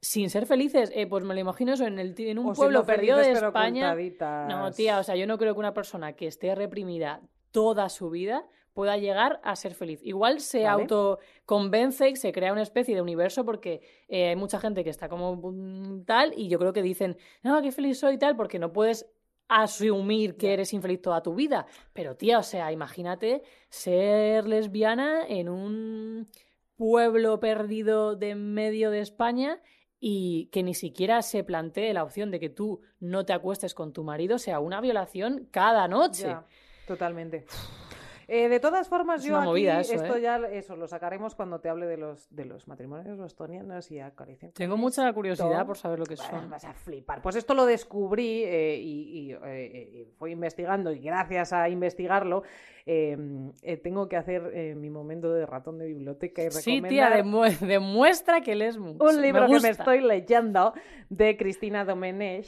sin ser felices. Eh, pues me lo imagino eso en, el, en un O pueblo perdido de España. No, tía, o sea, yo no creo que una persona que esté reprimida toda su vida pueda llegar a ser feliz. Igual se Vale. autoconvence y se crea una especie de universo porque eh, hay mucha gente que está como mm, tal y yo creo que dicen, no, qué feliz soy y tal, porque no puedes asumir que eres infeliz toda tu vida. Pero tía, o sea, imagínate ser lesbiana en un pueblo perdido de en medio de España y que ni siquiera se plantee la opción de que tú no te acuestes con tu marido sea una violación cada noche. Ya, totalmente. Eh, de todas formas, Es yo una aquí, movida eso, esto ¿eh? ya eso lo sacaremos cuando te hable de los de los matrimonios bostonianos y acaricien. Tengo mucha curiosidad por saber lo que Bueno, son. vas a flipar. Pues esto lo descubrí eh, y, y, fui investigando y gracias a investigarlo eh, tengo que hacer mi momento de ratón de biblioteca y Sí, tía, demu- <laughs> demuestra que lees mucho. un libro que me estoy leyendo de Cristina Domenech.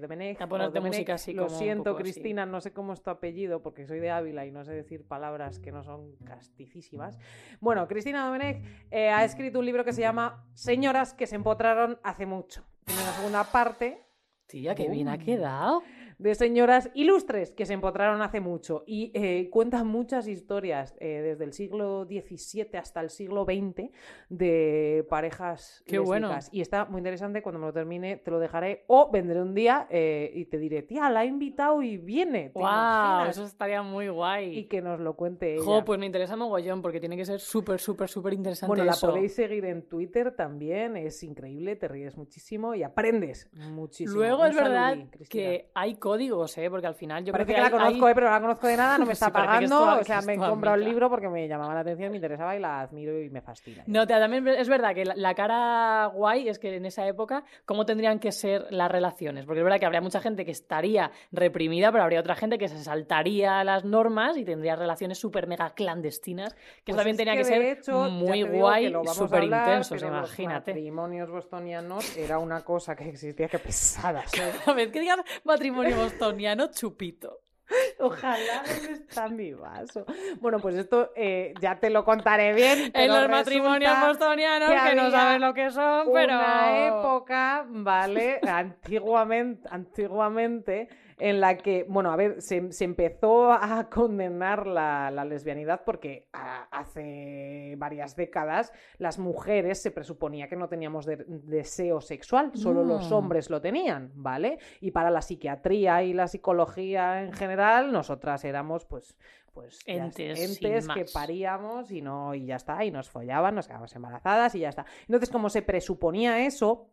Domenech A ponerte Domenech, música así Lo como siento, así. Cristina, no sé cómo es tu apellido porque soy de Ávila y no sé decir palabras que no son casticísimas. Bueno, Cristina Domenech eh, ha escrito un libro que se llama Señoras que se empotraron hace mucho. Tiene una segunda parte Tía, qué bien ha quedado. De señoras ilustres que se empotraron hace mucho y eh, cuenta muchas historias eh, desde el siglo XVII hasta el siglo XX de parejas Qué bueno. Y está muy interesante, cuando me lo termine te lo dejaré o vendré un día eh, y te diré, tía, la he invitado y viene. ¿te ¡Wow! imaginas? Eso estaría muy guay. Y que nos lo cuente ella. Jo, pues me interesa mogollón porque tiene que ser súper, súper, súper interesante Bueno, la podéis seguir en Twitter también, es increíble, te ríes muchísimo y aprendes muchísimo. Luego Un es verdad que hay códigos, ¿eh? Porque al final yo Parece creo que, que, la hay- conozco, hay- eh, pero no la conozco de nada, no me <laughs> Sí, está que es pagando. o sea, que me he comprado el libro porque me llamaba la atención, me interesaba y la admiro y me fascina. No, también es verdad que la, la cara guay es que en esa época, ¿cómo tendrían que ser las relaciones? Porque es verdad que habría mucha gente que estaría reprimida, pero habría otra gente que se saltaría las normas y tendría relaciones súper mega clandestinas, que Pues eso también tenía que, de ser hecho, muy que guay, súper intensos, los imagínate. matrimonios bostonianos era una cosa que existía que pesadas. <laughs> ¿eh? A ver, que digas matrimonio bostoniano, chupito. <laughs> Ojalá ¿dónde está mi vaso. Bueno, pues esto eh, ya te lo contaré bien. <laughs> En los matrimonios bostonianos, que que, no saben lo que son, pero... Una época, ¿vale? <laughs> Antiguamente, antiguamente, en la que, bueno, a ver, se, se empezó a condenar la, la lesbianidad porque a- hace varias décadas las mujeres se presuponía que no teníamos de- deseo sexual, solo los Mm. hombres lo tenían, ¿vale? Y para la psiquiatría y la psicología en general, nosotras éramos, pues, pues Entes, que más. paríamos y no y ya está y nos follaban, nos quedábamos embarazadas y ya está. Entonces, como se presuponía eso,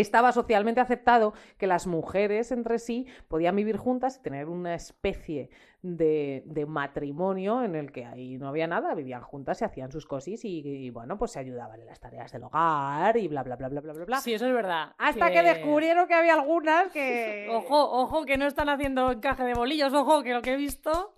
estaba socialmente aceptado que las mujeres entre sí podían vivir juntas y tener una especie de, de matrimonio en el que ahí no había nada, vivían juntas, se hacían sus cosis y, y, bueno, pues se ayudaban en las tareas del hogar y bla, bla, bla, bla, bla, bla. bla. Sí, eso es verdad. Hasta que... descubrieron que había algunas que... <laughs> Ojo, ojo, que no están haciendo encaje de bolillos, ojo, que lo que he visto...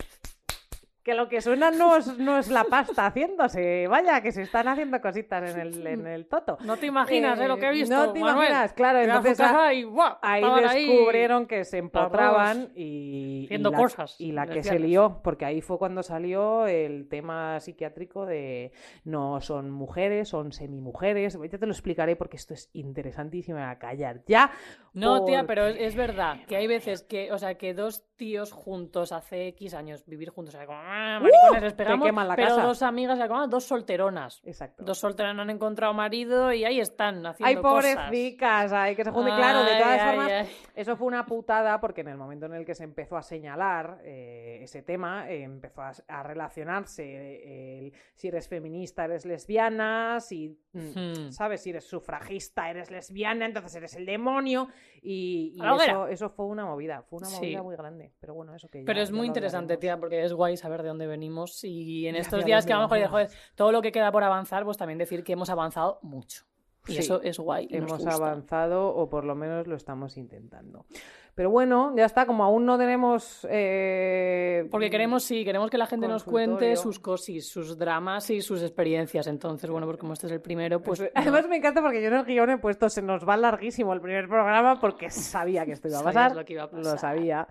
Que lo que suena no es, no es la pasta haciéndose, vaya, que se están haciendo cositas en el, en el toto. No te imaginas eh, lo que he visto. No te Manuel. imaginas, claro. Entonces a, y, ¡guau! ahí descubrieron que se empotraban y, Haciendo y la, cosas y la que se lió, porque ahí fue cuando salió el tema psiquiátrico de no son mujeres, son semimujeres. Ya te lo explicaré porque esto es interesantísimo. A callar ya. No, tía, pero es, es verdad que hay veces que, o sea, que dos tíos juntos hace X años vivir juntos, o sea, como, ah, maricones, les pegamos, queman la pero casa. dos amigas, dos solteronas. Exacto. Dos solteras no han encontrado marido y ahí están haciendo Ay, cosas. pobrecicas, ay, que se junten. Claro, de todas ay, formas, ay. Eso fue una putada porque en el momento en el que se empezó a señalar eh, ese tema, eh, empezó a, a relacionarse eh, el si eres feminista eres lesbiana, si, mm, Hmm. ¿sabes? Si eres sufragista eres lesbiana, entonces eres el demonio. Y, eso, eso fue una movida, fue una Sí. movida muy grande. Pero bueno, eso que ya- Pero es muy interesante, tía, porque es guay saber de dónde venimos y en estos días que vamos a joder, todo lo que queda por avanzar, pues también decir que hemos avanzado mucho. Y Sí, eso es guay. Hemos avanzado o por lo menos lo estamos intentando. Pero bueno, ya está, como aún no tenemos... eh, Porque queremos, sí, queremos que la gente nos cuente sus cosis, sus dramas y sus experiencias. Entonces, bueno, porque como este es el primero, pues. Eso- no. Además me encanta porque yo en el guion he puesto se nos va larguísimo el primer programa porque sabía que esto iba a pasar. lo que iba a Lo pasar. sabía.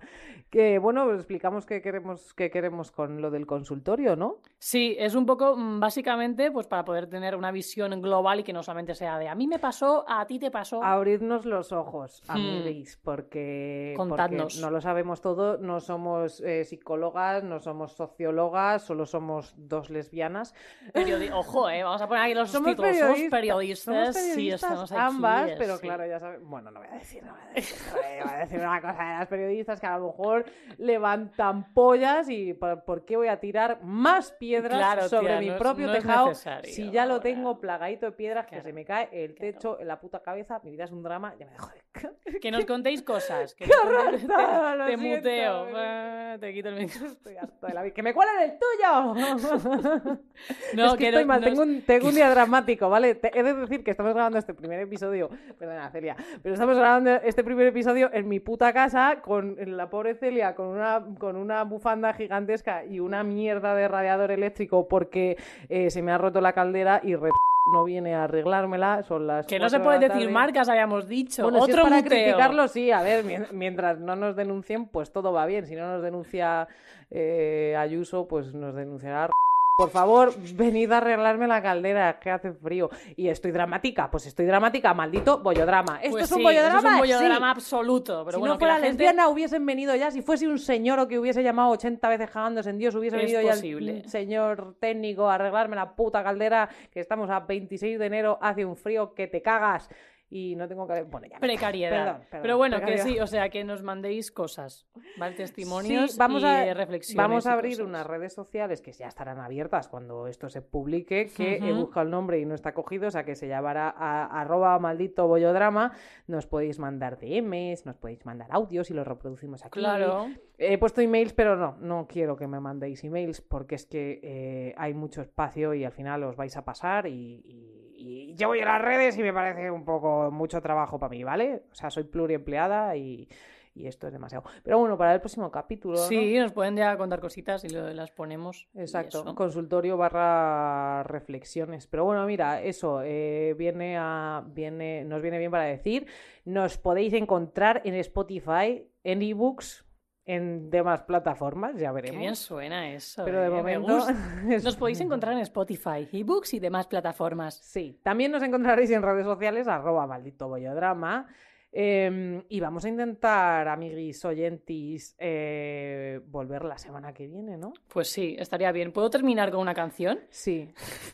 Que bueno, pues explicamos qué queremos, qué queremos con lo del consultorio, ¿no? Sí, es un poco, mm, básicamente, pues para poder tener una visión global y que no solamente sea de a mí me pasó, a ti te pasó. Abridnos los ojos, Hmm. amiguis, porque, porque Contadnos. no lo sabemos todo, no somos eh, psicólogas, no somos sociólogas, solo somos dos lesbianas. Periodi- Ojo, eh, vamos a poner aquí los Somos títulos. periodistas, Somos periodistas, somos sí, periodistas estamos aquí. ambas, eh, pero sí. claro, ya sabes. Bueno, no voy a decir, no voy a decir, no voy a decir una cosa de las periodistas que a lo mejor levantan pollas y ¿por, por qué voy a tirar más piedras Claro, sobre tía, mi no es- propio no tejado si ya lo tengo plagadito de piedras que se me cae el techo en la puta cabeza? Mi vida es un drama, ya me dejo de. Que nos <laughs> contéis cosas. Que Te, te muteo. pero- ah, Te quito el micro. <laughs> Estoy harta de la vida. ¡Que me cuelen el tuyo! <laughs> No, es que, estoy no- mal, no tengo un, tengo un día <laughs> dramático, ¿vale? Te- he de decir que estamos grabando este primer episodio, perdona Celia, pero estamos grabando este primer episodio en mi puta casa con la pobre Celia con una, con una bufanda gigantesca y una mierda de radiador eléctrico porque eh, se me ha roto la caldera y re- no viene a arreglármela, son las Que no se de puede decir tarde. marcas, habíamos dicho. Bueno, si es Otro para muteo. criticarlo, sí, a ver, mien- mientras no nos denuncien, pues todo va bien. Si no nos denuncia eh, Ayuso, pues nos denunciará. Por favor, venid a arreglarme la caldera, que hace frío. Y estoy dramática, pues estoy dramática, maldito bollodrama. ¿Esto Pues es un sí, bollodrama? es un bollodrama Sí. absoluto. Pero si bueno, no la fuera gente- lesbiana, hubiesen venido ya. Si fuese un señor o que hubiese llamado 80 veces cagándose en Dios, hubiese Es venido ya el señor técnico a arreglarme la puta caldera, que estamos a 26 de enero, hace un frío que te cagas. Y no tengo que... Bueno, ya me. Precariedad. Perdón, perdón, Pero bueno, precariedad. que sí, o sea, que nos mandéis cosas, ¿vale? Testimonios Sí, vamos y a, reflexiones. Vamos a abrir unas redes sociales que ya estarán abiertas cuando esto se publique, que he Ujú. buscado el nombre y no está cogido, o sea que se llamará a, arroba maldito bollodrama. Nos podéis mandar DMs, nos podéis mandar audios y los reproducimos aquí. Claro. He puesto emails, pero no, no quiero que me mandéis emails porque es que eh, hay mucho espacio y al final os vais a pasar y, y- y yo voy a las redes y me parece un poco mucho trabajo para mí, ¿vale? O sea, soy pluriempleada y, y esto es demasiado. Pero bueno, para el próximo capítulo. ¿no? Sí, nos pueden ya contar cositas y lo- las ponemos. Exacto, consultorio barra reflexiones. Pero bueno, mira, eso eh, viene a, viene, nos viene bien para decir. Nos podéis encontrar en Spotify, en ebooks, en demás plataformas, ya Qué veremos. bien suena eso. Pero de eh, me momento. <laughs> Nos podéis <laughs> encontrar en Spotify, ebooks y demás plataformas. Sí, también nos encontraréis en redes sociales, arroba maldito bollodrama. Em, y vamos a intentar, amiguis oyentes, eh, volver la semana que viene, ¿no? Pues sí, estaría bien. ¿Puedo terminar con una canción? Sí.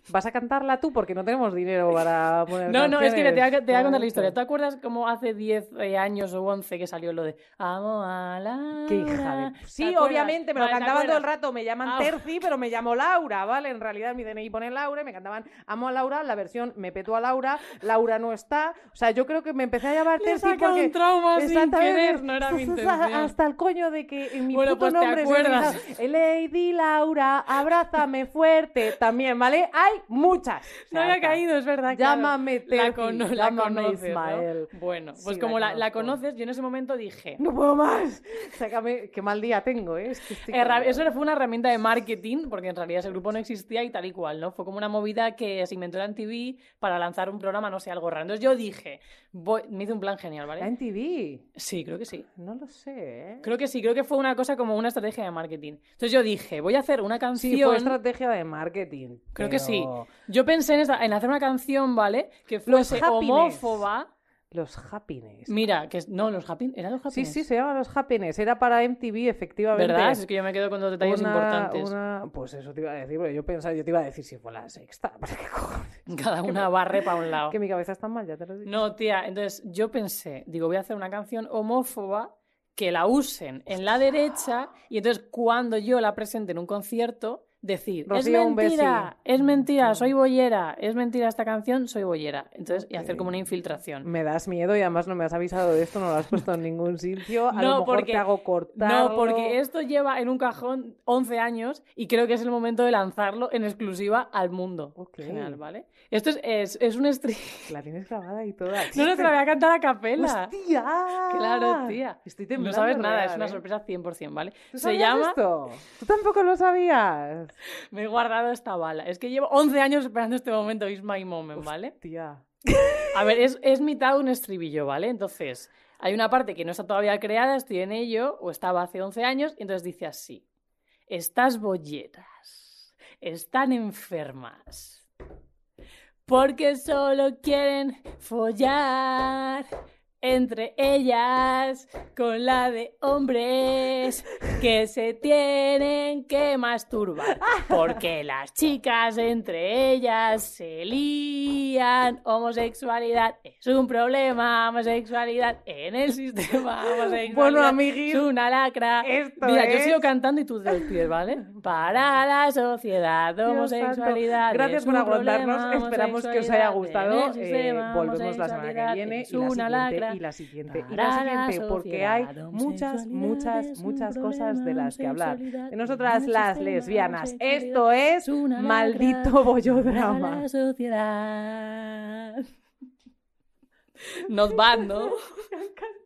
¿Vas a cantarla tú? Porque no tenemos dinero para poner <laughs> No, no, es que te voy, a, te voy a canciones. contar la historia. ¿Te acuerdas como hace 10 eh, años o 11 que salió lo de Amo a Laura? Qué hija de... ¿Te Sí, obviamente, me lo Vale, ¿te cantaban todo el rato. Me llaman Ah. Terci, pero me llamo Laura, ¿vale? En realidad mi DNI pone Laura y me cantaban Amo a Laura, la versión Me peto a Laura, Laura no está. O sea, yo creo que me empecé a llamar Terci porque... un trauma sin Exactamente. querer, no era mi intención. Hasta el coño de que en mi Bueno, puto pues te nombre se acuerdas. Lady Laura, abrázame fuerte. También, ¿vale? Hay muchas. <laughs> No había caído, es verdad. claro. Llámame la, Terci, cono- la llámame conoces, ¿no? Ismael. Bueno, pues Sí, como la la, la conoces, yo en ese momento dije... No puedo más. Sácame, qué mal día tengo, ¿eh? Es que estoy con- Eso fue una herramienta de marketing, porque en realidad ese grupo no existía y tal y cual, ¿no? Fue como una movida que se inventó en TV para lanzar un programa, no sé, algo raro. Entonces yo dije, voy- me hice un plan genial, ¿La ¿vale? en TV? Sí, creo que sí. No lo sé, ¿eh? Creo que sí, creo que fue una cosa como una estrategia de marketing. Entonces yo dije, voy a hacer una canción. Sí, fue estrategia de marketing. Creo que sí. Yo pensé en, esa- en hacer una canción, ¿vale? Que Los fuese happiness. homófoba. Los happiness. Mira, que no, los happy, eran los Sí, happiness. sí, se llaman los happiness. Era para MTV, efectivamente. ¿Verdad? Es que yo me quedo con dos detalles Una- importantes. una- Pues eso te iba a decir, porque yo pensaba, yo te iba a decir si fue la sexta. <laughs> ¿Para qué cojones? <laughs> Cada una barre para un lado. Que mi cabeza está mal, ya te lo digo. No, tía, entonces yo pensé, digo, voy a hacer una canción homófoba que la usen en la derecha y entonces cuando yo la presente en un concierto, decir, Rocío, es mentira, besi". es mentira, soy bollera, es mentira esta canción, soy bollera. Entonces, y hacer como una infiltración. Me das miedo y además no me has avisado de esto, no lo has puesto en ningún sitio. A No, lo mejor porque- te hago cortarlo. No, porque esto lleva en un cajón 11 años y creo que es el momento de lanzarlo en exclusiva al mundo. Ok. Genial, ¿vale? Esto es, es, es un stream. <laughs> La tienes grabada y toda. No, no te la voy a cantar a capela. ¡Hostia! Claro, tía. Estoy No temblando. sabes nada, es una ¿eh? sorpresa 100%, ¿vale? ¿Tú Se llama... esto? ¿Tú tampoco lo sabías? <laughs> Me he guardado esta bala. Es que llevo 11 años esperando este momento, is my moment, ¿vale? Tía. A ver, es, es mitad de un estribillo, ¿vale? Entonces, hay una parte que no está todavía creada, estoy en ello, o estaba hace 11 años, y entonces dice así. Estas bolleras están enfermas porque solo quieren follar entre ellas con la de hombres que se tienen que masturbar porque las chicas entre ellas se lían homosexualidad es un problema homosexualidad en el sistema <laughs> homosexualidad Bueno, amiguis, es una lacra esto mira yo sigo cantando y tú te despides ¿vale? para la sociedad homosexualidad. Gracias es por aguantarnos. Esperamos que os haya gustado. Eh, sistema, volvemos la semana que viene es y la una lacra. Y la siguiente y la siguiente porque hay muchas, muchas, muchas cosas de las que hablar. De nosotras las lesbianas. Esto es maldito bollodrama. Not bad, <laughs> ¿no? <laughs>